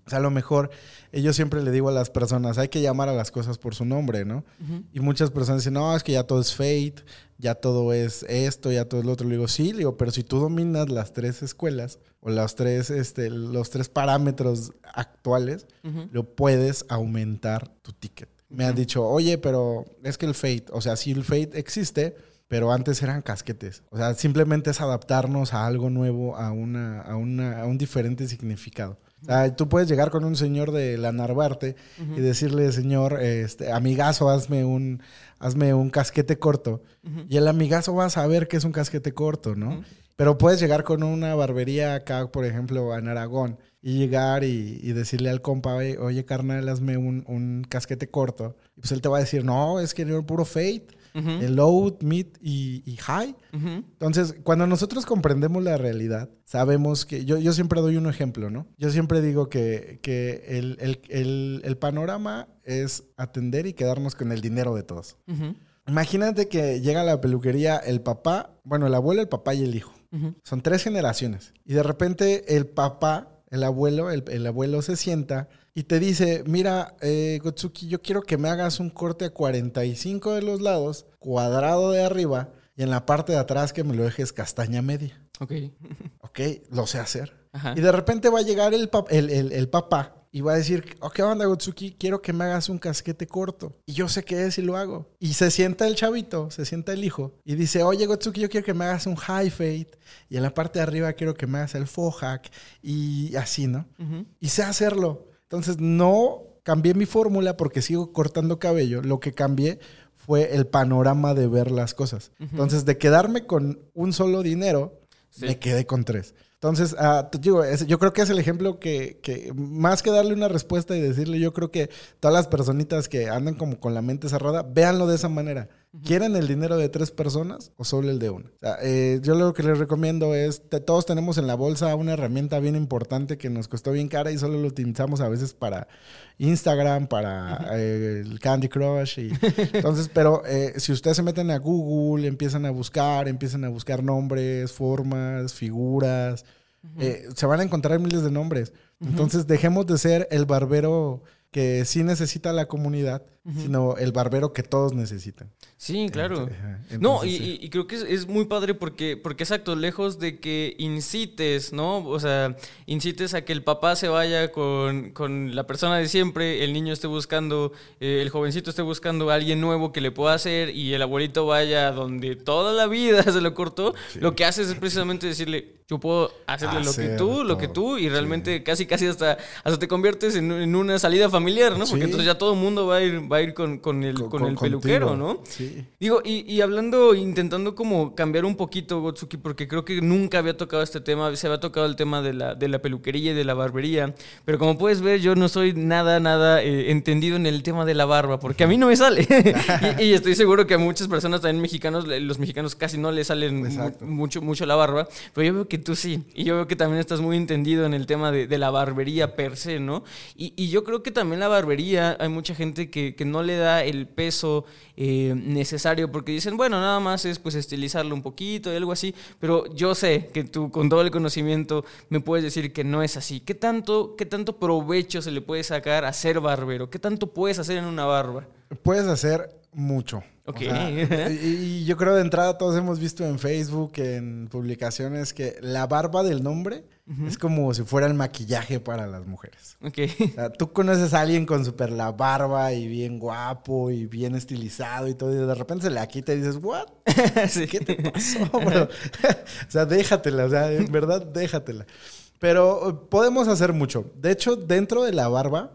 O sea, a lo mejor yo siempre le digo a las personas, hay que llamar a las cosas por su nombre, ¿no? Y muchas personas dicen, no, es que ya todo es fate, ya todo es esto, ya todo es lo otro. Le digo, sí, le digo, pero si tú dominas las tres escuelas o los tres, este, los tres parámetros actuales, lo puedes aumentar tu ticket. Me han dicho, oye, pero es que el fate, o sea, si el fate existe, pero antes eran casquetes. O sea, simplemente es adaptarnos a algo nuevo, a, una, a, una, a un diferente significado. O sea, tú puedes llegar con un señor de la Narvarte y decirle, señor, este, amigazo, hazme un, hazme un casquete corto. Y el amigazo va a saber que es un casquete corto, ¿no? Pero puedes llegar con una barbería acá, por ejemplo, en Aragón, y llegar y, y decirle al compa, oye, carnal, hazme un, un casquete corto. Y pues él te va a decir, no, es que yo puro fade. El low, mid y, y high. Entonces, cuando nosotros comprendemos la realidad, sabemos que. Yo, yo siempre doy un ejemplo, ¿no? Yo siempre digo que, que el, el, el, el panorama es atender y quedarnos con el dinero de todos. Imagínate que llega a la peluquería el papá, bueno, el abuelo, el papá y el hijo. Son tres generaciones. Y de repente el papá, el abuelo, el, el abuelo se sienta y te dice, mira, eh, Gotsuki, yo quiero que me hagas un corte a 45 de los lados, cuadrado de arriba, y en la parte de atrás que me lo dejes castaña media. Ok. Ok, lo sé hacer. Ajá. Y de repente va a llegar el, pap- el, el- el papá y va a decir, oh, ¿qué onda, Gotsuki? Quiero que me hagas un casquete corto. Y yo sé qué es y lo hago. Y se sienta el chavito, se sienta el hijo y dice, oye, Gotsuki, yo quiero que me hagas un high fade. Y en la parte de arriba quiero que me hagas el faux hack. Y así, ¿no? Y sé hacerlo. Entonces no cambié mi fórmula porque sigo cortando cabello. Lo que cambié fue el panorama de ver las cosas. Entonces, de quedarme con un solo dinero, Sí. me quedé con tres. Entonces, te digo, yo creo que es el ejemplo que, que más que darle una respuesta y decirle, yo creo que todas las personitas que andan como con la mente cerrada, véanlo de esa manera. ¿Quieren el dinero de tres personas o solo el de una? O sea, eh, yo lo que les recomiendo es, te- todos tenemos en la bolsa una herramienta bien importante que nos costó bien cara y solo lo utilizamos a veces para Instagram, para eh, el Candy Crush. Y, entonces, pero eh, si ustedes se meten a Google, empiezan a buscar, empiezan a buscar nombres, formas, figuras, se van a encontrar miles de nombres. Entonces, dejemos de ser el barbero que sí necesita la comunidad, sino el barbero que todos necesitan. Sí, claro. No, y, sí. y- y creo que es, es muy padre porque, porque exacto, lejos de que incites, ¿no? O sea, incites a que el papá se vaya con, con la persona de siempre, el niño esté buscando, eh, el jovencito esté buscando a alguien nuevo que le pueda hacer y el abuelito vaya donde toda la vida se lo cortó, lo que haces es precisamente decirle, yo puedo hacerle lo que tú, lo que todo, tú, y realmente casi casi hasta, hasta te conviertes en, en una salida familiar, ¿no? Porque entonces ya todo el mundo va a ir, va a ir con, con el, Con- con el peluquero. ¿no? Sí. Digo, y, y hablando, intentando como cambiar un poquito, Gotsuki, porque creo que nunca había tocado este tema, se había tocado el tema de la, de la peluquería y de la barbería, pero como puedes ver, yo no soy nada, nada eh, entendido en el tema de la barba, porque a mí no me sale. y, y estoy seguro que a muchas personas también mexicanos, los mexicanos casi no les salen mu- mucho, mucho la barba, pero yo veo que tú sí, y yo veo que también estás muy entendido en el tema de, de la barbería per se, ¿no? Y, y yo creo que también la barbería, hay mucha gente que, que no le da el peso eh, necesario porque dicen, bueno, nada más es pues estilizarlo un poquito y algo así, pero yo sé que tú con todo el conocimiento me puedes decir que no es así. ¿Qué tanto, qué tanto provecho se le puede sacar a ser barbero? ¿Qué tanto puedes hacer en una barba? Puedes hacer mucho. O Ok. sea, y, y yo creo de entrada todos hemos visto en Facebook, en publicaciones, que la barba del nombre es como si fuera el maquillaje para las mujeres. Ok. O sea, tú conoces a alguien con super la barba y bien guapo y bien estilizado y todo, y de repente se le quita y dices, ¿what? Sí. ¿Qué te pasó, bro? o sea, déjatela, o sea, en verdad, déjatela. Pero eh, podemos hacer mucho. De hecho, dentro de la barba,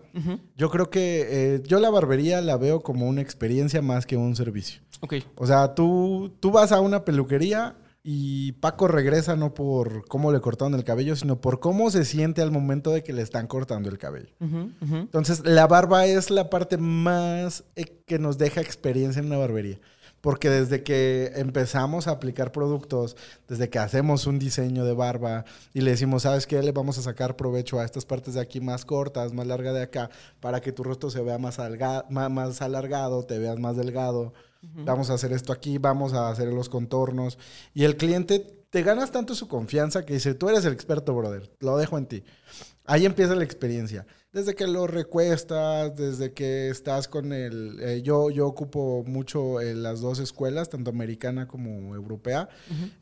yo creo que eh, yo la barbería la veo como una experiencia más que un servicio. Ok. O sea, tú, tú vas a una peluquería y Paco regresa no por cómo le cortaron el cabello, sino por cómo se siente al momento de que le están cortando el cabello. Entonces, la barba es la parte más eh, que nos deja experiencia en una barbería. Porque desde que empezamos a aplicar productos, desde que hacemos un diseño de barba y le decimos, ¿sabes qué? Le vamos a sacar provecho a estas partes de aquí más cortas, más larga de acá, para que tu rostro se vea más, más, alargado, te veas más delgado. Vamos a hacer esto aquí, vamos a hacer los contornos. Y el cliente te ganas tanto su confianza que dice, tú eres el experto, brother, lo dejo en ti. Ahí empieza la experiencia desde que lo recuestas, desde que estás con el... Eh, yo, yo ocupo mucho eh, las dos escuelas, tanto americana como europea.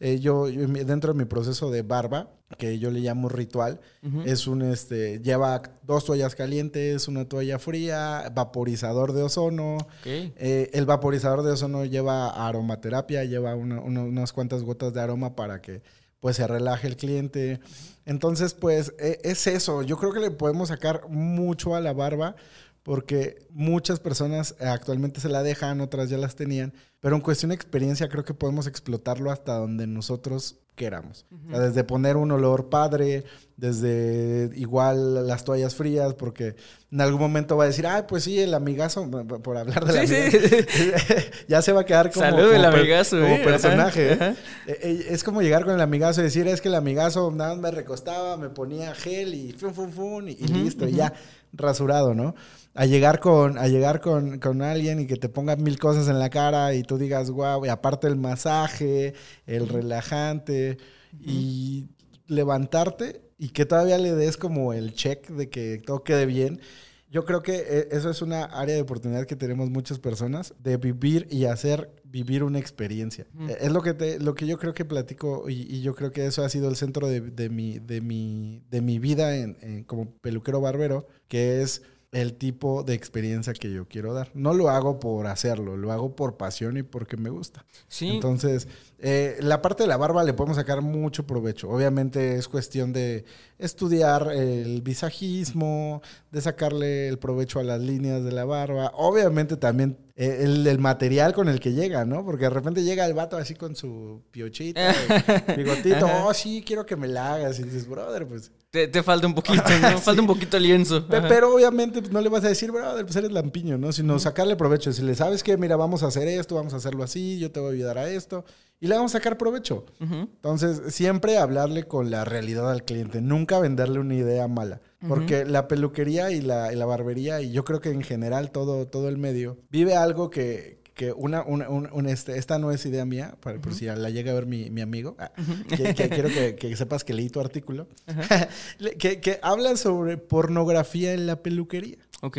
Eh, yo, dentro de mi proceso de barba, que yo le llamo ritual, es un, este, lleva dos toallas calientes, una toalla fría, vaporizador de ozono. el vaporizador de ozono lleva aromaterapia, lleva unas cuantas gotas de aroma para que pues se relaje el cliente. Entonces, pues e, es eso. Yo creo que le podemos sacar mucho a la barba porque muchas personas actualmente se la dejan, otras ya las tenían, pero en cuestión de experiencia creo que podemos explotarlo hasta donde nosotros queramos. desde poner un olor padre, desde igual las toallas frías, porque en algún momento va a decir, ay, pues sí, el amigazo, por hablar de la sí, ya se va a quedar como, el amigazo, como ¿eh? personaje. ¿eh? Eh, Es como llegar con el amigazo y decir, es que el amigazo nada más me recostaba, me ponía gel y fun, fun, fun, y, listo, y ya rasurado, ¿no? a llegar con, a llegar con, con, alguien y que te ponga mil cosas en la cara y tú digas, wow, y aparte el masaje, el relajante, y levantarte y que todavía le des como el check de que todo quede bien. Yo creo que eh, eso es una área de oportunidad que tenemos muchas personas, de vivir y hacer vivir una experiencia. Eh, es lo que, te, lo que yo creo que platico y, yo creo que eso ha sido el centro de, de mi, de, mi, de mi vida en, como peluquero barbero, que es el tipo de experiencia que yo quiero dar. No lo hago por hacerlo, lo hago por pasión y porque me gusta. Sí. Entonces, eh, la parte de la barba le podemos sacar mucho provecho. Obviamente es cuestión de estudiar el visajismo, de sacarle el provecho a las líneas de la barba. Obviamente también eh, el, material con el que llega, ¿no? Porque de repente llega el vato así con su piochito, bigotito, oh, sí, quiero que me la hagas. Y dices, brother, pues te, falta un poquito, ¿no? Falta un poquito lienzo. Pero obviamente pues, no le vas a decir, brother, pues eres lampiño, ¿no? Sino sacarle provecho. Si le sabes que, mira, vamos a hacer esto, vamos a hacerlo así, yo te voy a ayudar a esto. Y le vamos a sacar provecho. Entonces, siempre hablarle con la realidad al cliente. Nunca venderle una idea mala. Porque la peluquería y la, y la, barbería, y yo creo que en general todo, todo el medio, vive algo que, que una, una, este, esta no es idea mía, por, si la llega a ver mi, mi amigo, ah, que, quiero que, sepas que leí tu artículo, que, que habla sobre pornografía en la peluquería. Ok.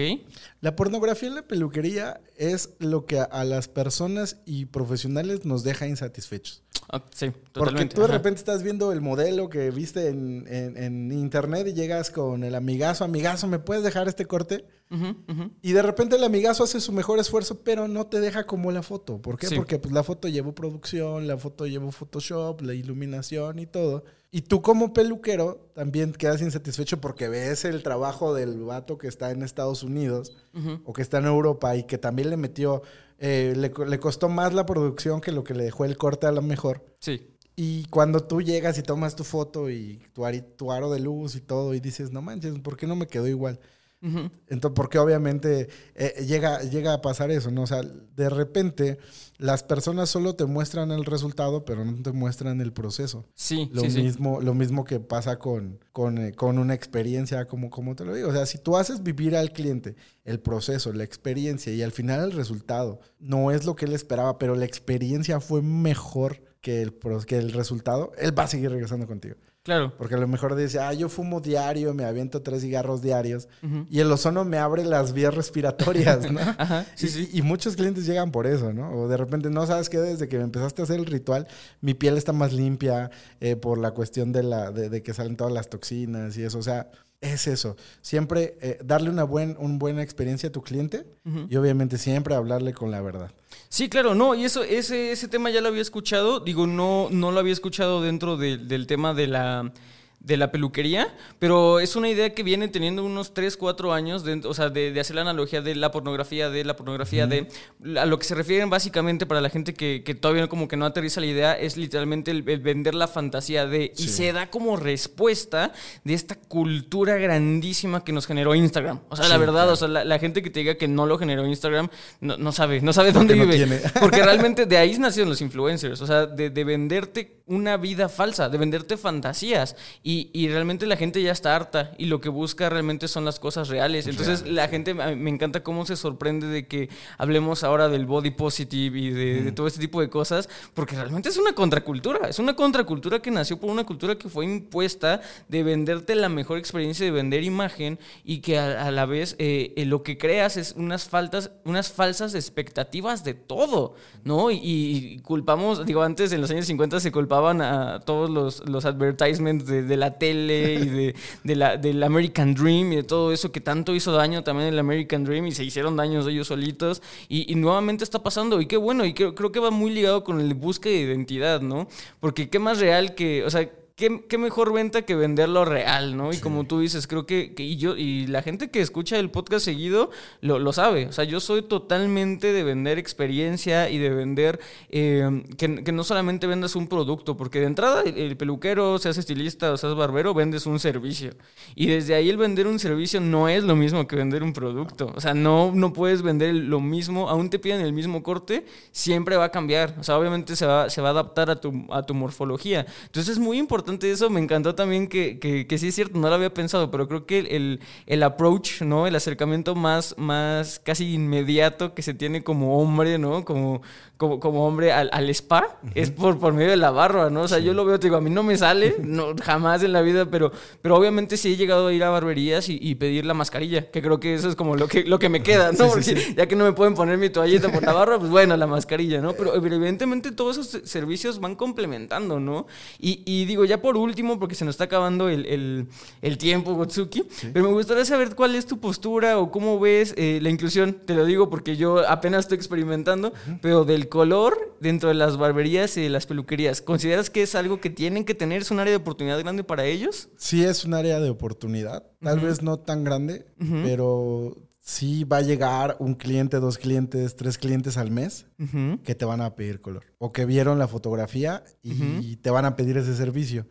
La pornografía en la peluquería es lo que a, las personas y profesionales nos deja insatisfechos. Ah, sí, totalmente. Porque tú de repente estás viendo el modelo que viste en, en, internet y llegas con el amigazo, amigazo, ¿me puedes dejar este corte? Y de repente el amigazo hace su mejor esfuerzo, pero no te deja como la foto. ¿Por qué? Porque pues, la foto llevó producción, la foto llevó Photoshop, la iluminación y todo. Y tú como peluquero también quedas insatisfecho porque ves el trabajo del vato que está en Estados Unidos o que está en Europa y que también le metió, eh, le, le, costó más la producción que lo que le dejó el corte a lo mejor. Sí. Y cuando tú llegas y tomas tu foto y tu, tu aro de luz y todo y dices, no manches, ¿por qué no me quedó igual? Entonces, porque obviamente eh, llega, llega a pasar eso, ¿no? O sea, de repente las personas solo te muestran el resultado, pero no te muestran el proceso. Sí, lo mismo, Lo mismo que pasa con, con, eh, con, una experiencia, como, como te lo digo. O sea, si tú haces vivir al cliente el proceso, la experiencia y al final el resultado, no es lo que él esperaba, pero la experiencia fue mejor que el, que el resultado, él va a seguir regresando contigo. Claro. Porque a lo mejor dice, ah, yo fumo diario, me aviento tres cigarros diarios y el ozono me abre las vías respiratorias, ¿no? Ajá, sí, y, sí. y, muchos clientes llegan por eso, ¿no? O de repente, no sabes qué, desde que me empezaste a hacer el ritual, mi piel está más limpia eh, por la cuestión de, la, de, de que salen todas las toxinas y eso. O sea, es eso. Siempre eh, darle una, buen, una buena experiencia a tu cliente y obviamente siempre hablarle con la verdad. Sí, claro, no, y eso, ese, ese tema ya lo había escuchado. Digo, no, no lo había escuchado dentro del tema de la de la peluquería, pero es una idea que viene teniendo unos 3, 4 años, de, o sea, de, hacer la analogía de la pornografía, de la pornografía, de a lo que se refieren básicamente para la gente que, que, todavía como que no aterriza la idea, es literalmente el, vender la fantasía de, y se da como respuesta de esta cultura grandísima que nos generó Instagram. O sea, la verdad, o sea, la, gente que te diga que no lo generó Instagram, no, no sabe, no sabe dónde vive. Porque realmente de ahí nacieron los influencers, o sea, de, de venderte una vida falsa, de venderte fantasías. Y, y, realmente la gente ya está harta y lo que busca realmente son las cosas reales. Entonces la gente, me encanta cómo se sorprende de que hablemos ahora del body positive y de, todo este tipo de cosas, porque realmente es una contracultura. Es una contracultura que nació por una cultura que fue impuesta de venderte la mejor experiencia, de vender imagen y que a, la vez eh, eh, lo que creas es unas, faltas, unas falsas expectativas de todo, ¿no? Y, y culpamos, digo, antes en los años 50 se culpaba a todos los, los advertisements de, la tele y de, de, la, del American Dream y de todo eso que tanto hizo daño también el American Dream y se hicieron daños ellos solitos. Y, nuevamente está pasando. Y qué bueno, y creo, creo que va muy ligado con el búsqueda de identidad, ¿no? Porque qué más real que, o sea, ¿Qué, mejor venta que venderlo real, ¿no? Y como tú dices, creo que, y yo, y la gente que escucha el podcast seguido lo, lo sabe. O sea, yo soy totalmente de vender experiencia y de vender eh, que, que, no solamente vendas un producto, porque de entrada el, peluquero, seas estilista o seas barbero, vendes un servicio. Y desde ahí el vender un servicio no es lo mismo que vender un producto. O sea, no, no puedes vender lo mismo, aún te piden el mismo corte, siempre va a cambiar. O sea, obviamente se va, se va a adaptar a tu, a tu morfología. Entonces es muy importante eso. Me encantó también que, que, sí es cierto, no lo había pensado, pero creo que el, el, approach, ¿no? El acercamiento más, más casi inmediato que se tiene como hombre, ¿no? Como, como, como hombre al, al spa es por, por medio de la barba, ¿no? O sea, yo lo veo, te digo, a mí no me sale, no, jamás en la vida, pero, pero obviamente sí he llegado a ir a barberías y, pedir la mascarilla, que creo que eso es como lo que, lo que me queda, ¿no? Porque ya que no me pueden poner mi toallita por la barba, pues bueno, la mascarilla, ¿no? Pero evidentemente todos esos servicios van complementando, ¿no? Y, y digo, ya por último, porque se nos está acabando el, el, tiempo, Gotsuki, pero me gustaría saber cuál es tu postura o cómo ves eh, la inclusión. Te lo digo porque yo apenas estoy experimentando, pero del color dentro de las barberías y de las peluquerías, ¿consideras que es algo que tienen que tener? ¿Es un área de oportunidad grande para ellos? Sí, es un área de oportunidad. Tal vez no tan grande, pero sí va a llegar un cliente, dos clientes, tres clientes al mes que te van a pedir color. O que vieron la fotografía y te van a pedir ese servicio.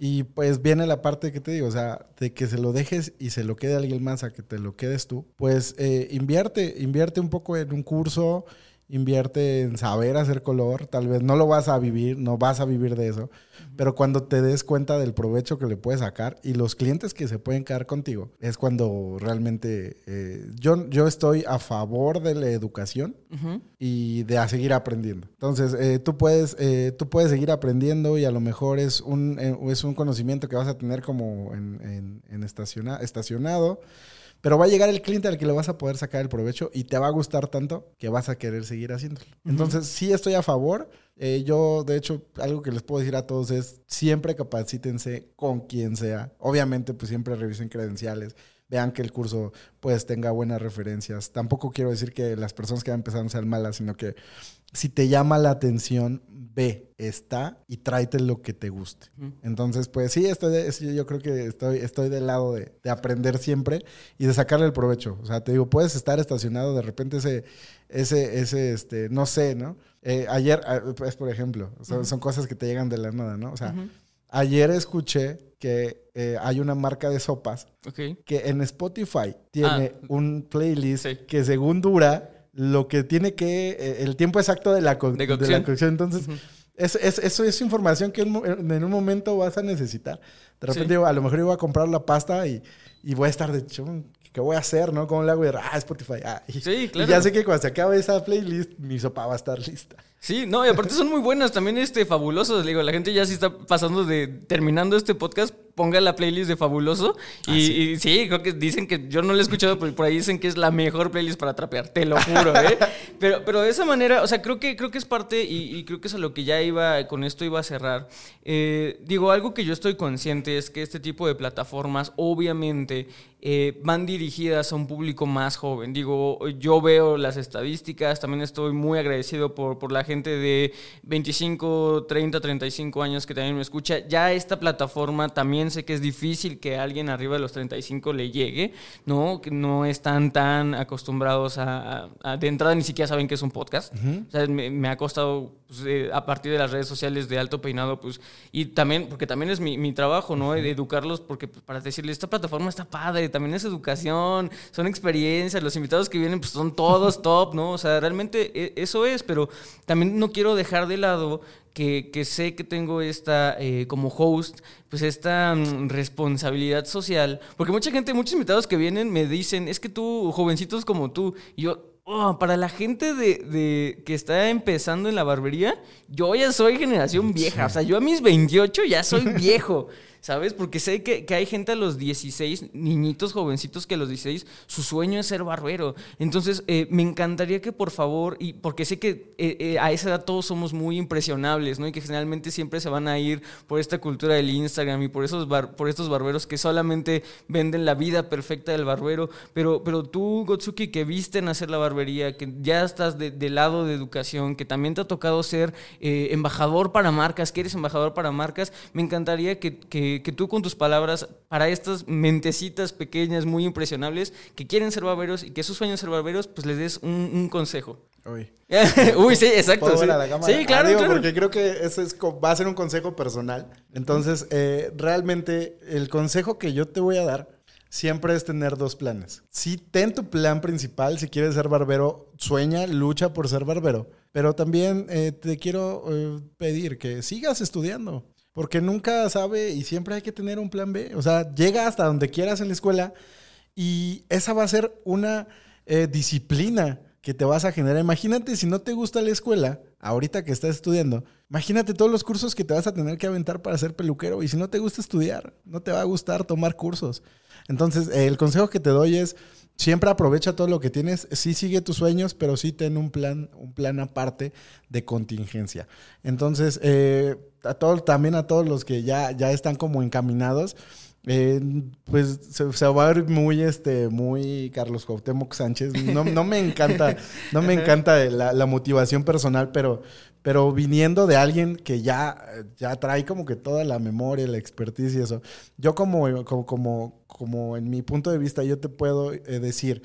Y pues viene la parte que te digo, o sea, de que se lo dejes y se lo quede alguien más a que te lo quedes tú. Pues eh, invierte, invierte un poco en un curso, invierte en saber hacer color, tal vez no lo vas a vivir, no vas a vivir de eso, pero cuando te des cuenta del provecho que le puedes sacar y los clientes que se pueden quedar contigo, es cuando realmente eh, yo, yo estoy a favor de la educación y de a seguir aprendiendo. Entonces, eh, tú, puedes, eh, tú puedes seguir aprendiendo y a lo mejor es un, es un conocimiento que vas a tener como en, en, estacionado pero va a llegar el cliente al que le vas a poder sacar el provecho y te va a gustar tanto que vas a querer seguir haciéndolo. Entonces, sí estoy a favor. Eh, yo, de hecho, algo que les puedo decir a todos es siempre capacítense con quien sea. Obviamente, pues siempre revisen credenciales vean que el curso pues tenga buenas referencias. Tampoco quiero decir que las personas que van empezando sean malas, sino que si te llama la atención, ve, está y tráete lo que te guste. Entonces, pues sí, estoy yo creo que estoy, estoy del lado de, aprender siempre y de sacarle el provecho. O sea, te digo, puedes estar estacionado, de repente ese, ese, ese, este, no sé, ¿no? Eh, ayer, ah, pues, por ejemplo, son, cosas que te llegan de la nada, ¿no? O sea, ayer escuché que eh, hay una marca de sopas que en Spotify tiene ah. un playlist que según dura lo que tiene que, eh, el tiempo exacto de la, cocción. De la cocción. Entonces, es, eso es información que en, un momento vas a necesitar. De repente, a lo mejor yo voy a comprar la pasta y, y voy a estar de hecho, ¿qué voy a hacer, no? ¿Cómo le hago? Ah, Spotify. Ah, y, sí, claro. Y ya sé que cuando se acabe esa playlist, mi sopa va a estar lista. Sí, no, y aparte son muy buenas, también este fabulosos, digo, la gente ya sí está pasando de terminando este podcast, ponga la playlist de Fabuloso ah, y, sí? creo que dicen que yo no lo he escuchado, pero por ahí dicen que es la mejor playlist para trapear, te lo juro, ¿eh? pero, pero de esa manera, o sea, creo que, creo que es parte y, creo que es a lo que ya iba, con esto iba a cerrar. Eh, digo, algo que yo estoy consciente es que este tipo de plataformas obviamente eh, van dirigidas a un público más joven. Digo, yo veo las estadísticas, también estoy muy agradecido por, por la gente de 25, 30, 35 años que también me escucha. Ya esta plataforma también sé que es difícil que alguien arriba de los 35 le llegue, ¿no? Que no están tan acostumbrados a, de entrada ni siquiera saben que es un podcast. O sea, me, ha costado pues, eh, a partir de las redes sociales de alto peinado, pues, y también, porque también es mi, mi trabajo, ¿no? Educarlos, porque pues, para decirles, esta plataforma está padre, también es educación, son experiencias, los invitados que vienen pues son todos top, ¿no? O sea, realmente e, eso es, pero también no quiero dejar de lado que, que, sé que tengo esta, eh, como host, pues esta mm, responsabilidad social. Porque mucha gente, muchos invitados que vienen me dicen, es que tú, jovencitos como tú, y yo, oh, para la gente de, de, que está empezando en la barbería, yo ya soy generación vieja. O sea, yo a mis 28 ya soy viejo. ¿Sabes? Porque sé que, hay gente a los 16, niñitos jovencitos que a los 16, su sueño es ser barbero. Entonces, eh, me encantaría que por favor, y porque sé que eh, eh, a esa edad todos somos muy impresionables, ¿no? Y que generalmente siempre se van a ir por esta cultura del Instagram y por, esos por estos barberos que solamente venden la vida perfecta del barbero. Pero, pero tú, Gotsuki, que viste en hacer la barbería, que ya estás del de lado de educación, que también te ha tocado ser embajador para marcas, que eres embajador para marcas, me encantaría que que, tú con tus palabras, para estas mentecitas pequeñas, muy impresionables, que quieren ser barberos y que sus sueños ser barberos, pues les des un, consejo. Uy. Uy, sí, exacto. Sí. sí. claro, claro. Porque creo que eso es, va a ser un consejo personal. Entonces, eh, realmente, el consejo que yo te voy a dar siempre es tener dos planes. Si ten tu plan principal, si quieres ser barbero, sueña, lucha por ser barbero. Pero también eh, te quiero eh, pedir que sigas estudiando. Porque nunca sabe y siempre hay que tener un plan B. O sea, llega hasta donde quieras en la escuela y esa va a ser una eh, disciplina que te vas a generar. Imagínate si no te gusta la escuela, ahorita que estás estudiando, imagínate todos los cursos que te vas a tener que aventar para ser peluquero. Y si no te gusta estudiar, no te va a gustar tomar cursos. Entonces, el consejo que te doy es, siempre aprovecha todo lo que tienes, sí sigue tus sueños, pero sí ten un plan, un plan aparte de contingencia. Entonces, eh, a todo, también a todos los que ya, ya están como encaminados, eh, pues se, va a ver muy, este, muy Carlos Cuauhtémoc Sánchez. No, no me encanta, no me encanta la, la, motivación personal, pero, pero viniendo de alguien que ya, ya trae como que toda la memoria, la expertise y eso. Yo como, como, como, como en mi punto de vista, yo te puedo eh, decir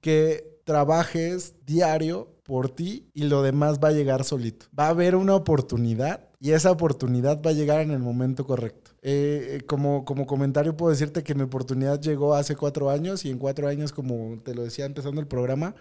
que trabajes diario por ti y lo demás va a llegar solito. Va a haber una oportunidad y esa oportunidad va a llegar en el momento correcto. Eh, como, como comentario puedo decirte que mi oportunidad llegó hace cuatro años y en cuatro años, como te lo decía empezando el programa,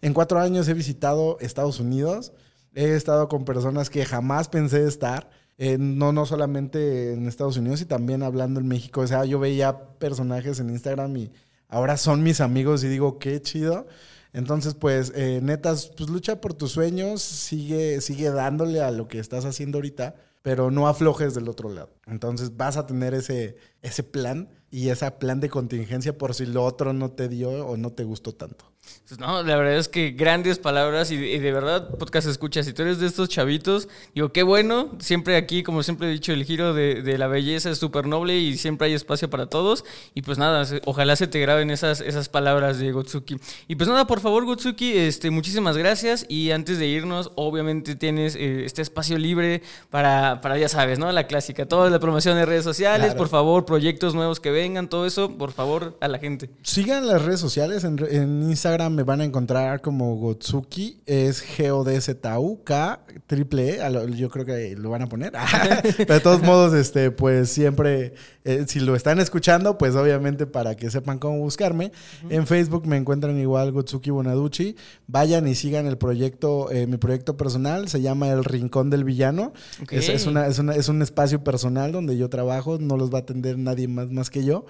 en cuatro años he visitado Estados Unidos, he estado con personas que jamás pensé estar. Eh, no, no solamente en Estados Unidos y también hablando en México. O sea, yo veía personajes en Instagram y ahora son mis amigos y digo, qué chido. Entonces, pues, eh, netas, pues lucha por tus sueños, sigue, sigue dándole a lo que estás haciendo ahorita, pero no aflojes del otro lado. Entonces vas a tener ese, ese plan y ese plan de contingencia por si lo otro no te dio o no te gustó tanto. Pues no, la verdad es que grandes palabras y, de verdad, podcast escucha, si tú eres de estos chavitos, digo, qué bueno, siempre aquí, como siempre he dicho, el giro de, la belleza es súper noble y siempre hay espacio para todos. Y pues nada, ojalá se te graben esas, esas palabras de Gotsuki. Y pues nada, por favor, Gotsuki, este, muchísimas gracias. Y antes de irnos, obviamente tienes eh, este espacio libre para, para, ya sabes, ¿no? La clásica, toda la promoción de redes sociales, por favor, proyectos nuevos que vengan, todo eso, por favor, a la gente. Sigan las redes sociales en, en Instagram me van a encontrar como Gotsuki, es G-O-D-Z-U-K, triple E, yo creo que lo van a poner. Pero de todos modos, este, pues siempre, eh, si lo están escuchando, pues obviamente para que sepan cómo buscarme. En Facebook me encuentran igual Gotsuki Bonaducci. Vayan y sigan el proyecto, eh, mi proyecto personal, se llama El Rincón del Villano. Es, es, una, es, una, es un espacio personal donde yo trabajo, no los va a atender nadie más, más que yo.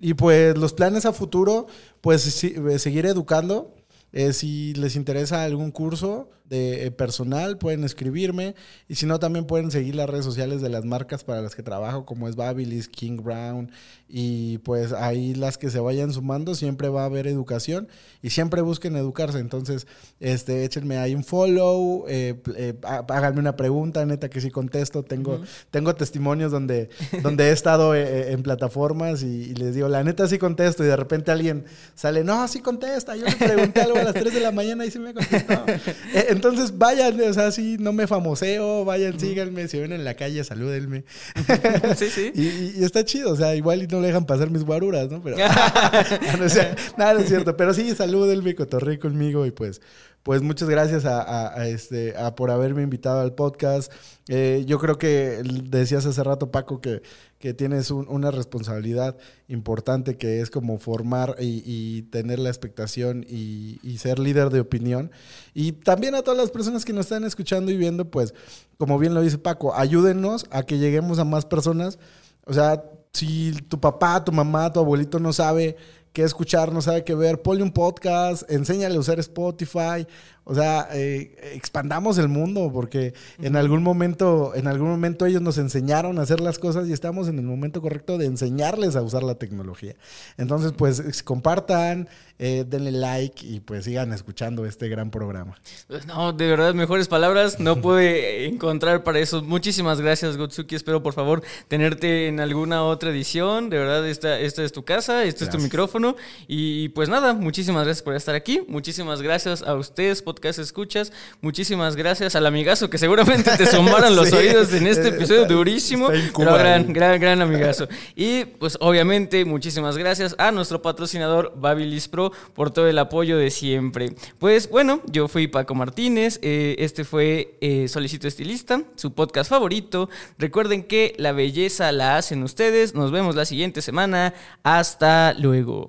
Y pues los planes a futuro, pues eh, seguir educando. Eh, si les interesa algún curso, de eh, personal, pueden escribirme. Y si no, también pueden seguir las redes sociales de las marcas para las que trabajo, como es Babilis, King Brown. Y pues ahí las que se vayan sumando, siempre va a haber educación y siempre busquen educarse. Entonces, este, échenme ahí un follow, eh, eh, háganme una pregunta, neta que sí contesto. Tengo, tengo testimonios donde, donde he estado en plataformas y, les digo, la neta sí contesto. Y de repente alguien sale, no, sí contesta. Yo le pregunté algo a las 3 de la mañana y sí me contestó. Entonces vayan, o sea, sí, no me famoseo, vayan, síganme, si ven en la calle, salúdenme. sí, sí. Y, está chido, o sea, igual y no le dejan pasar mis guaruras, ¿no? Pero, no, o sea, nada, es cierto. Pero sí, salúdenme, cotorré conmigo y pues pues muchas gracias a, este, a por haberme invitado al podcast. Eh, yo creo que decías hace rato, Paco, que, que tienes una responsabilidad importante que es como formar y, tener la expectación y, ser líder de opinión. Y también a todas las personas que nos están escuchando y viendo, pues, como bien lo dice Paco, ayúdenos a que lleguemos a más personas. O sea, si tu papá, tu mamá, tu abuelito no sabe qué escuchar, no sabe qué ver, ponle un podcast, enséñale a usar Spotify. O sea, eh, expandamos el mundo porque en algún momento, en algún momento ellos nos enseñaron a hacer las cosas y estamos en el momento correcto de enseñarles a usar la tecnología. Entonces, pues compartan, eh, denle like y pues sigan escuchando este gran programa. Pues no, de verdad, mejores palabras no puede encontrar para eso. Muchísimas gracias, Gotsuki. Espero por favor tenerte en alguna otra edición. De verdad, esta, esta es tu casa, este es tu micrófono. Y pues nada, muchísimas gracias por estar aquí. Muchísimas gracias a ustedes, podcast escuchas. Muchísimas gracias al amigazo que seguramente te sumaron los oídos en este episodio durísimo. Pero gran, gran, gran amigazo. Y pues obviamente muchísimas gracias a nuestro patrocinador Babilis Pro por todo el apoyo de siempre. Pues bueno, yo fui Paco Martínez. Eh, este fue eh, Solicito Estilista, su podcast favorito. Recuerden que la belleza la hacen ustedes. Nos vemos la siguiente semana. Hasta luego.